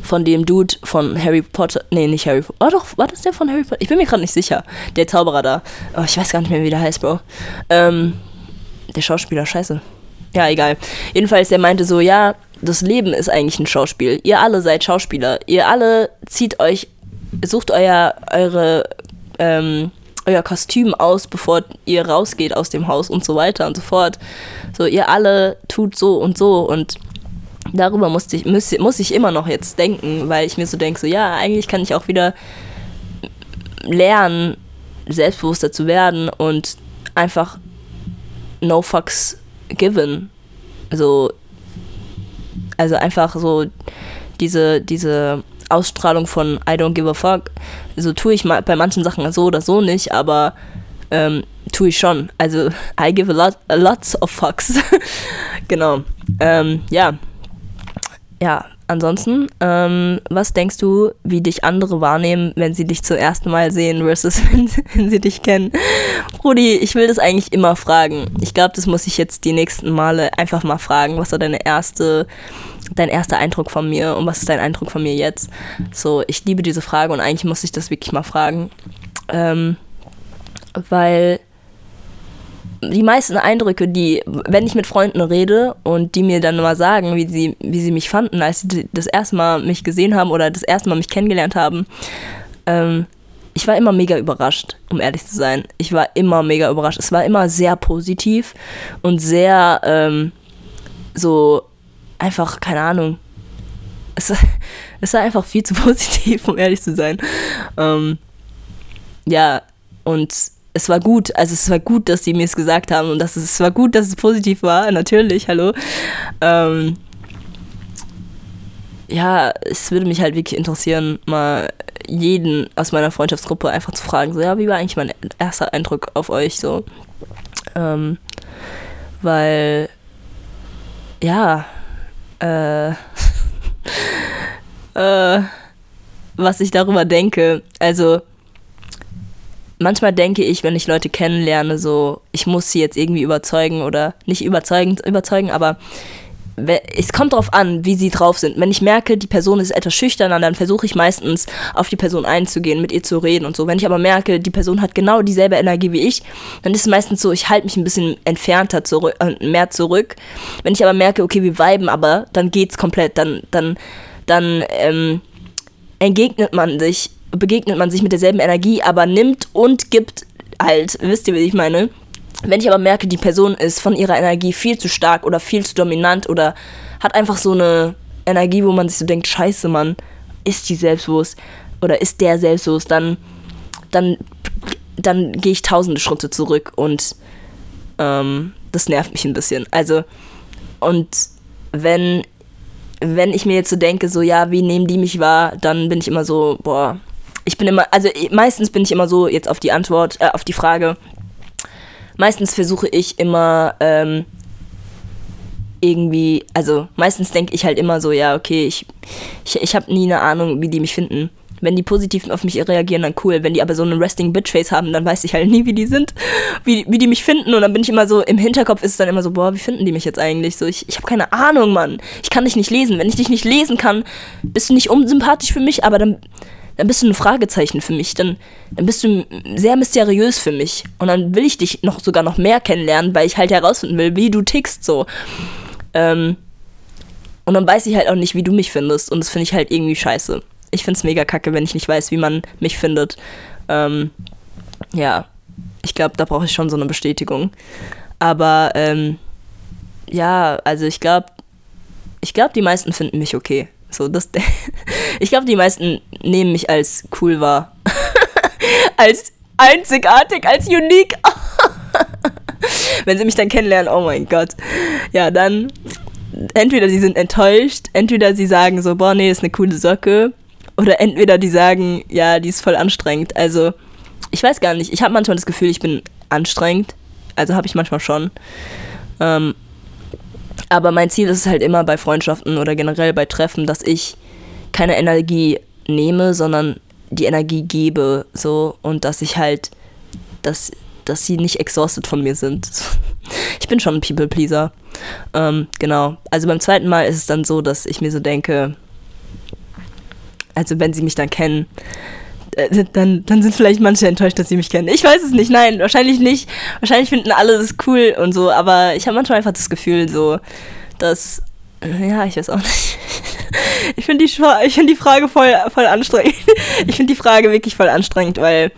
von dem Dude von Harry Potter. Nee, nicht Harry Potter. Oh doch, war das der von Harry Potter? Ich bin mir gerade nicht sicher. Der Zauberer da. Oh, ich weiß gar nicht mehr, wie der heißt, Bro. Ähm, der Schauspieler, scheiße. Ja, egal. Jedenfalls, der meinte so, ja, das Leben ist eigentlich ein Schauspiel. Ihr alle seid Schauspieler. Ihr alle zieht euch, sucht euer, eure, ähm, euer Kostüm aus, bevor ihr rausgeht aus dem Haus und so weiter und so fort. So, ihr alle tut so und so und darüber musste ich, muss, muss ich immer noch jetzt denken, weil ich mir so denke, so ja, eigentlich kann ich auch wieder lernen, selbstbewusster zu werden und einfach no fucks given. Also, also einfach so diese, diese Ausstrahlung von I don't give a fuck. So tue ich mal bei manchen Sachen so oder so nicht, aber ähm, tue ich schon. Also I give a lot, a lots of fucks. genau. Ähm, ja ja, ansonsten, ähm, was denkst du, wie dich andere wahrnehmen, wenn sie dich zum ersten Mal sehen versus wenn, wenn sie dich kennen? Brudi, ich will das eigentlich immer fragen. Ich glaube, das muss ich jetzt die nächsten Male einfach mal fragen. Was war deine erste, dein erster Eindruck von mir und was ist dein Eindruck von mir jetzt? So, ich liebe diese Frage und eigentlich muss ich das wirklich mal fragen. Ähm, weil die meisten Eindrücke, die, wenn ich mit Freunden rede und die mir dann mal sagen, wie sie, wie sie mich fanden, als sie das erste Mal mich gesehen haben oder das erste Mal mich kennengelernt haben, ähm, ich war immer mega überrascht, um ehrlich zu sein. Ich war immer mega überrascht. Es war immer sehr positiv und sehr ähm, so einfach, keine Ahnung. Es, es war einfach viel zu positiv, um ehrlich zu sein. Ähm, ja, und es war gut, also es war gut, dass die mir es gesagt haben und dass es, es war gut, dass es positiv war, natürlich, hallo. Ähm, ja, es würde mich halt wirklich interessieren, mal jeden aus meiner Freundschaftsgruppe einfach zu fragen, so, ja, wie war eigentlich mein erster Eindruck auf euch, so. Ähm, weil, ja, äh, äh, was ich darüber denke, also, manchmal denke ich, wenn ich Leute kennenlerne, so, ich muss sie jetzt irgendwie überzeugen oder nicht überzeugend überzeugen, aber es kommt darauf an, wie sie drauf sind. Wenn ich merke, die Person ist etwas schüchterner, dann versuche ich meistens auf die Person einzugehen, mit ihr zu reden und so. Wenn ich aber merke, die Person hat genau dieselbe Energie wie ich, dann ist es meistens so, ich halte mich ein bisschen entfernter zurück, äh, mehr zurück. Wenn ich aber merke, okay, wir viben aber, dann geht's komplett, dann, dann, dann ähm, entgegnet man sich begegnet man sich mit derselben Energie, aber nimmt und gibt halt, wisst ihr, wie ich meine? Wenn ich aber merke, die Person ist von ihrer Energie viel zu stark oder viel zu dominant oder hat einfach so eine Energie, wo man sich so denkt, scheiße, Mann, ist die selbstbewusst oder ist der selbstbewusst, dann, dann, dann gehe ich tausende Schritte zurück und ähm, das nervt mich ein bisschen. Also, und wenn, wenn ich mir jetzt so denke, so, ja, wie nehmen die mich wahr, dann bin ich immer so, boah, ich bin immer, also meistens bin ich immer so, jetzt auf die Antwort, äh, auf die Frage, meistens versuche ich immer ähm, irgendwie, also meistens denke ich halt immer so, ja, okay, ich, ich, ich habe nie eine Ahnung, wie die mich finden. Wenn die positiv auf mich reagieren, dann cool. Wenn die aber so einen Resting Bitch Face haben, dann weiß ich halt nie, wie die sind, wie, wie die mich finden. Und dann bin ich immer so, im Hinterkopf ist es dann immer so, boah, wie finden die mich jetzt eigentlich? So, ich, ich habe keine Ahnung, Mann. Ich kann dich nicht lesen. Wenn ich dich nicht lesen kann, bist du nicht unsympathisch für mich, aber dann, dann bist du ein Fragezeichen für mich. Dann, dann bist du sehr mysteriös für mich. Und dann will ich dich noch sogar noch mehr kennenlernen, weil ich halt herausfinden will, wie du tickst so. Ähm, und dann weiß ich halt auch nicht, wie du mich findest. Und das finde ich halt irgendwie scheiße. Ich finde es mega kacke, wenn ich nicht weiß, wie man mich findet. Ähm, ja, ich glaube, da brauche ich schon so eine Bestätigung. Aber ähm, ja, also ich glaube, ich glaube, die meisten finden mich okay. So, das, ich glaube, die meisten nehmen mich als cool wahr. als einzigartig, als unique. Wenn sie mich dann kennenlernen, oh mein Gott. Ja, dann entweder sie sind enttäuscht, entweder sie sagen so, boah, nee, ist eine coole Socke. Oder entweder die sagen, ja, die ist voll anstrengend. Also, ich weiß gar nicht. Ich habe manchmal das Gefühl, ich bin anstrengend. Also habe ich manchmal schon. Ähm, aber mein Ziel ist halt immer bei Freundschaften oder generell bei Treffen, dass ich keine Energie nehme, sondern die Energie gebe. So und dass ich halt, dass, dass sie nicht exhausted von mir sind. Ich bin schon ein People-Pleaser. Ähm, genau. Also beim zweiten Mal ist es dann so, dass ich mir so denke, also wenn sie mich dann kennen, dann, dann sind vielleicht manche enttäuscht, dass sie mich kennen. Ich weiß es nicht, nein, wahrscheinlich nicht. Wahrscheinlich finden alle das cool und so, aber ich habe manchmal einfach das Gefühl, so, dass, äh, ja, ich weiß auch nicht. Ich finde die, find die Frage voll, voll anstrengend. Ich finde die Frage wirklich voll anstrengend, weil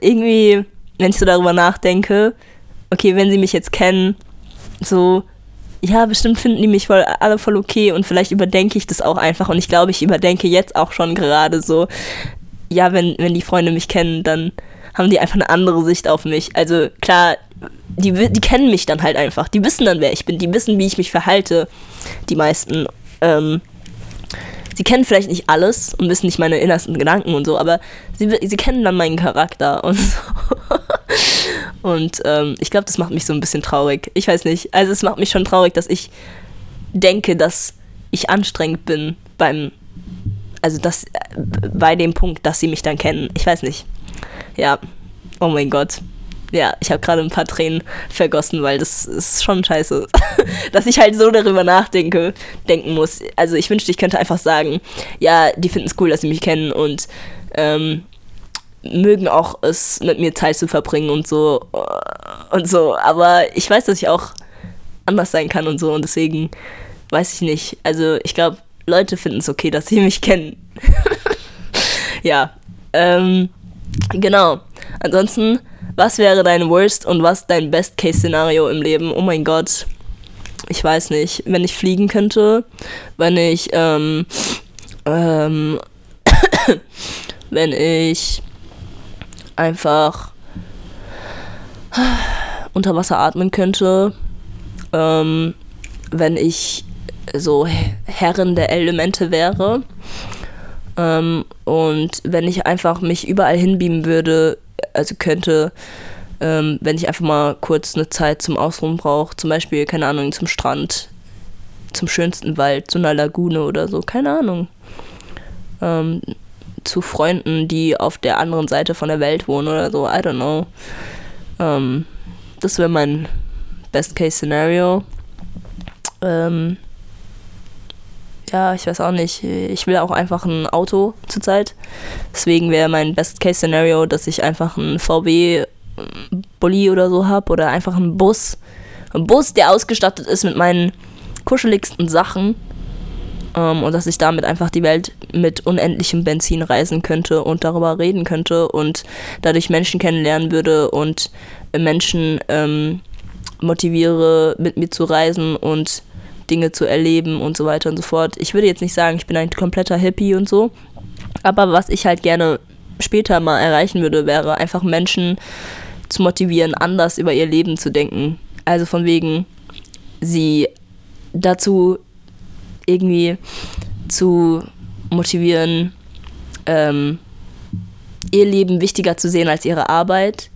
irgendwie, wenn ich so darüber nachdenke, okay, wenn sie mich jetzt kennen, so, ja, bestimmt finden die mich voll, alle voll okay und vielleicht überdenke ich das auch einfach und ich glaube, ich überdenke jetzt auch schon gerade so, ja, wenn, wenn die Freunde mich kennen, dann haben die einfach eine andere Sicht auf mich. Also klar, die, die kennen mich dann halt einfach. Die wissen dann, wer ich bin. Die wissen, wie ich mich verhalte, die meisten. Ähm, sie kennen vielleicht nicht alles und wissen nicht meine innersten Gedanken und so, aber sie, sie kennen dann meinen Charakter und so. Und ähm, ich glaube, das macht mich so ein bisschen traurig. Ich weiß nicht. Also es macht mich schon traurig, dass ich denke, dass ich anstrengend bin beim, also das, äh, bei dem Punkt, dass sie mich dann kennen. Ich weiß nicht. Ja. Oh mein Gott. Ja, ich habe gerade ein paar Tränen vergossen, weil das ist schon scheiße, dass ich halt so darüber nachdenke, denken muss. Also ich wünschte, ich könnte einfach sagen, ja, die finden es cool, dass sie mich kennen und ähm, mögen auch es mit mir Zeit zu verbringen und so und so. Aber ich weiß, dass ich auch anders sein kann und so und deswegen weiß ich nicht. Also ich glaube, Leute finden es okay, dass sie mich kennen. ja. Ähm, genau. Ansonsten, was wäre dein Worst und was dein Best-Case-Szenario im Leben? Oh mein Gott. Ich weiß nicht. Wenn ich fliegen könnte, wenn ich, ähm, ähm, wenn ich einfach unter Wasser atmen könnte, ähm, wenn ich so Herrin der Elemente wäre. Ähm, und wenn ich einfach mich überall hinbeamen würde, also könnte, ähm, wenn ich einfach mal kurz eine Zeit zum Ausruhen brauche, zum Beispiel, keine Ahnung, zum Strand, zum schönsten Wald, zu einer Lagune oder so, keine Ahnung. Ähm, zu Freunden, die auf der anderen Seite von der Welt wohnen oder so. I don't know. Ähm, das wäre mein Best-Case-Szenario. Ähm, ja, ich weiß auch nicht. Ich will auch einfach ein Auto zurzeit. Deswegen wäre mein Best-Case-Szenario, dass ich einfach ein VW-Bulli oder so habe oder einfach einen Bus. Ein Bus, der ausgestattet ist mit meinen kuscheligsten Sachen ähm, und dass ich damit einfach die Welt mit unendlichem Benzin reisen könnte und darüber reden könnte und dadurch Menschen kennenlernen würde und Menschen ähm, motiviere, mit mir zu reisen und Dinge zu erleben und so weiter und so fort. Ich würde jetzt nicht sagen, ich bin ein kompletter Hippie und so, aber was ich halt gerne später mal erreichen würde, wäre einfach Menschen zu motivieren, anders über ihr Leben zu denken. Also von wegen, sie dazu irgendwie zu motivieren, ähm, ihr Leben wichtiger zu sehen als ihre Arbeit,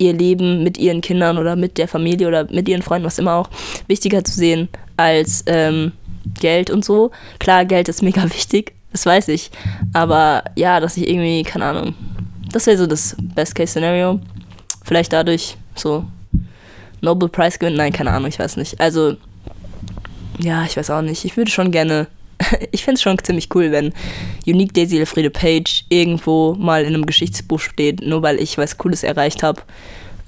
ihr Leben mit ihren Kindern oder mit der Familie oder mit ihren Freunden, was immer auch, wichtiger zu sehen als ähm, Geld und so. Klar, Geld ist mega wichtig, das weiß ich. Aber ja, dass ich irgendwie, keine Ahnung, das wäre so das Best-Case-Szenario. Vielleicht dadurch so Nobel Prize gewinnen. Nein, keine Ahnung, ich weiß nicht. Also, ja, ich weiß auch nicht. Ich würde schon gerne. ich fände es schon ziemlich cool, wenn Unique Daisy Elfriede Page irgendwo mal in einem Geschichtsbuch steht, nur weil ich was Cooles erreicht habe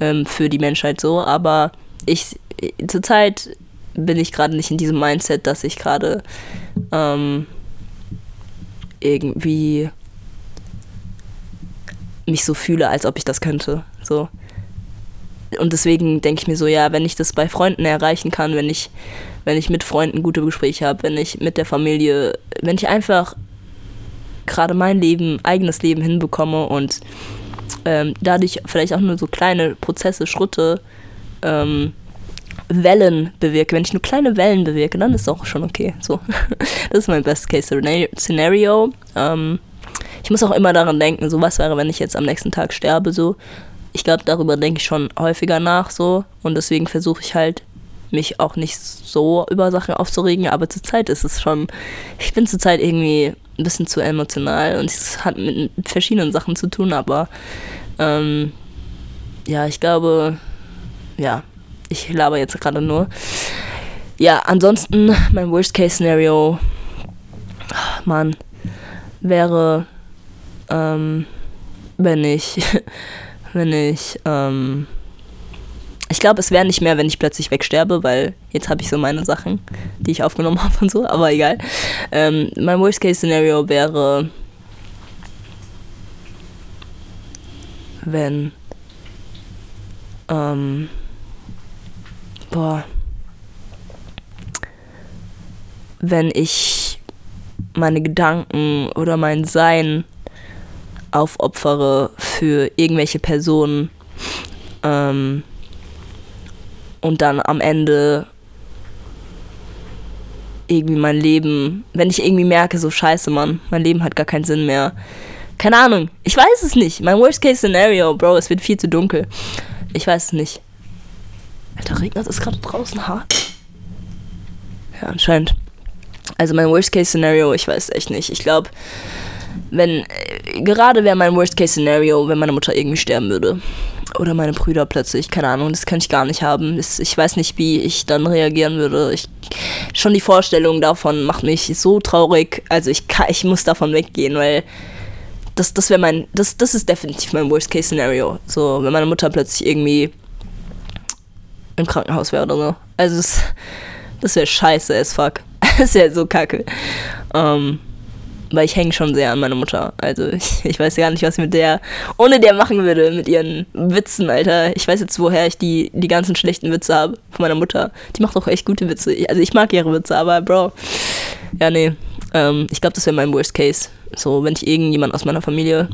ähm, für die Menschheit so. Aber ich zurzeit bin ich gerade nicht in diesem Mindset, dass ich gerade ähm, irgendwie mich so fühle, als ob ich das könnte. So. Und deswegen denke ich mir so, ja, wenn ich das bei Freunden erreichen kann, wenn ich, wenn ich mit Freunden gute Gespräche habe, wenn ich mit der Familie, wenn ich einfach gerade mein Leben, eigenes Leben hinbekomme und ähm, dadurch vielleicht auch nur so kleine Prozesse, Schritte, ähm, Wellen bewirke, wenn ich nur kleine Wellen bewirke, dann ist es auch schon okay. So, das ist mein Best Case Scenario. Ähm, ich muss auch immer daran denken, so was wäre, wenn ich jetzt am nächsten Tag sterbe, so. Ich glaube, darüber denke ich schon häufiger nach, so. Und deswegen versuche ich halt, mich auch nicht so über Sachen aufzuregen, aber zurzeit ist es schon, ich bin zurzeit irgendwie ein bisschen zu emotional und es hat mit verschiedenen Sachen zu tun, aber ähm, ja, ich glaube, ja, ich laber jetzt gerade nur. Ja, ansonsten mein Worst-Case-Szenario, Mann, wäre, ähm, wenn ich, wenn ich, ähm, ich glaube, es wäre nicht mehr, wenn ich plötzlich wegsterbe, weil jetzt habe ich so meine Sachen, die ich aufgenommen habe und so, aber egal. Ähm, mein Worst-Case-Szenario wäre, wenn, ähm, boah, wenn ich meine Gedanken oder mein Sein aufopfere für irgendwelche Personen ähm, und dann am Ende irgendwie mein Leben, wenn ich irgendwie merke, so scheiße, Mann, mein Leben hat gar keinen Sinn mehr. Keine Ahnung, ich weiß es nicht. Mein Worst-Case-Szenario, Bro, es wird viel zu dunkel. Ich weiß es nicht. Alter, regnet es gerade draußen hart? Ja, anscheinend. Also mein Worst-Case-Szenario, ich weiß echt nicht. Ich glaube, wenn, äh, gerade wäre mein Worst-Case-Szenario, wenn meine Mutter irgendwie sterben würde. Oder meine Brüder plötzlich, keine Ahnung, das kann ich gar nicht haben. Das, ich weiß nicht, wie ich dann reagieren würde. Ich, schon die Vorstellung davon macht mich so traurig. Also ich, kann, ich muss davon weggehen, weil das, das wäre mein, das, das ist definitiv mein Worst-Case-Szenario. So, wenn meine Mutter plötzlich irgendwie im Krankenhaus wäre oder so. Also das, das wäre scheiße as fuck. Das wäre so kacke. Ähm, weil ich hänge schon sehr an meiner Mutter. Also ich, ich weiß gar nicht, was ich mit der, ohne der machen würde, mit ihren Witzen, Alter. Ich weiß jetzt, woher ich die, die ganzen schlechten Witze habe von meiner Mutter. Die macht auch echt gute Witze. Also ich mag ihre Witze, aber Bro. Ja, nee. Ähm, ich glaube, das wäre mein Worst Case. So, wenn ich irgendjemand aus meiner Familie,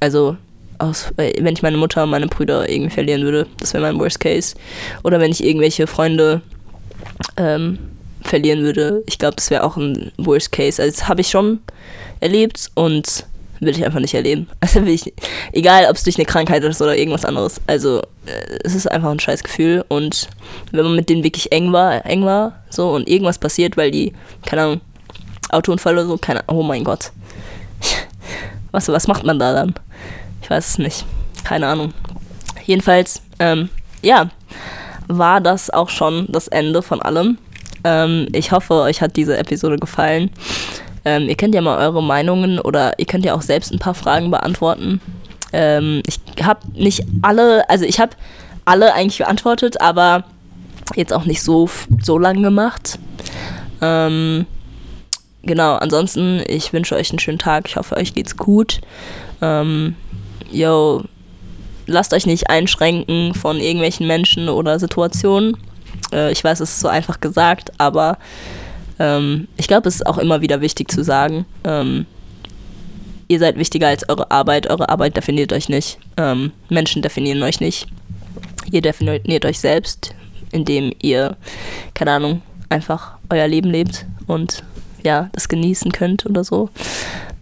also aus, wenn ich meine Mutter und meine Brüder irgendwie verlieren würde. Das wäre mein Worst Case. Oder wenn ich irgendwelche Freunde ähm, verlieren würde. Ich glaube, das wäre auch ein Worst Case. Also das habe ich schon erlebt und will ich einfach nicht erleben. Also will ich, egal ob es durch eine Krankheit ist oder irgendwas anderes. Also äh, es ist einfach ein scheiß Gefühl und wenn man mit denen wirklich eng war, eng war, so und irgendwas passiert, weil die, keine Ahnung, Autounfall oder so, keine oh mein Gott. Was, was macht man da dann? Ich weiß es nicht. Keine Ahnung. Jedenfalls, ähm, ja, war das auch schon das Ende von allem. Ähm, ich hoffe, euch hat diese Episode gefallen. Ähm, ihr könnt ja mal eure Meinungen oder ihr könnt ja auch selbst ein paar Fragen beantworten. Ähm, ich habe nicht alle, also ich habe alle eigentlich beantwortet, aber jetzt auch nicht so, so lang gemacht. Ähm, genau, ansonsten, ich wünsche euch einen schönen Tag. Ich hoffe, euch geht's gut. Ähm, yo, lasst euch nicht einschränken von irgendwelchen Menschen oder Situationen. Äh, ich weiß, es ist so einfach gesagt, aber ähm, ich glaube, es ist auch immer wieder wichtig zu sagen. Ähm, ihr seid wichtiger als eure Arbeit. Eure Arbeit definiert euch nicht. Ähm, Menschen definieren euch nicht. Ihr definiert euch selbst, indem ihr, keine Ahnung, einfach euer Leben lebt und ja, das genießen könnt oder so.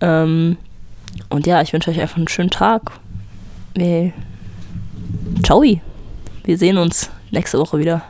Ähm, und ja, ich wünsche euch einfach einen schönen Tag. Ciao. Wir sehen uns nächste Woche wieder.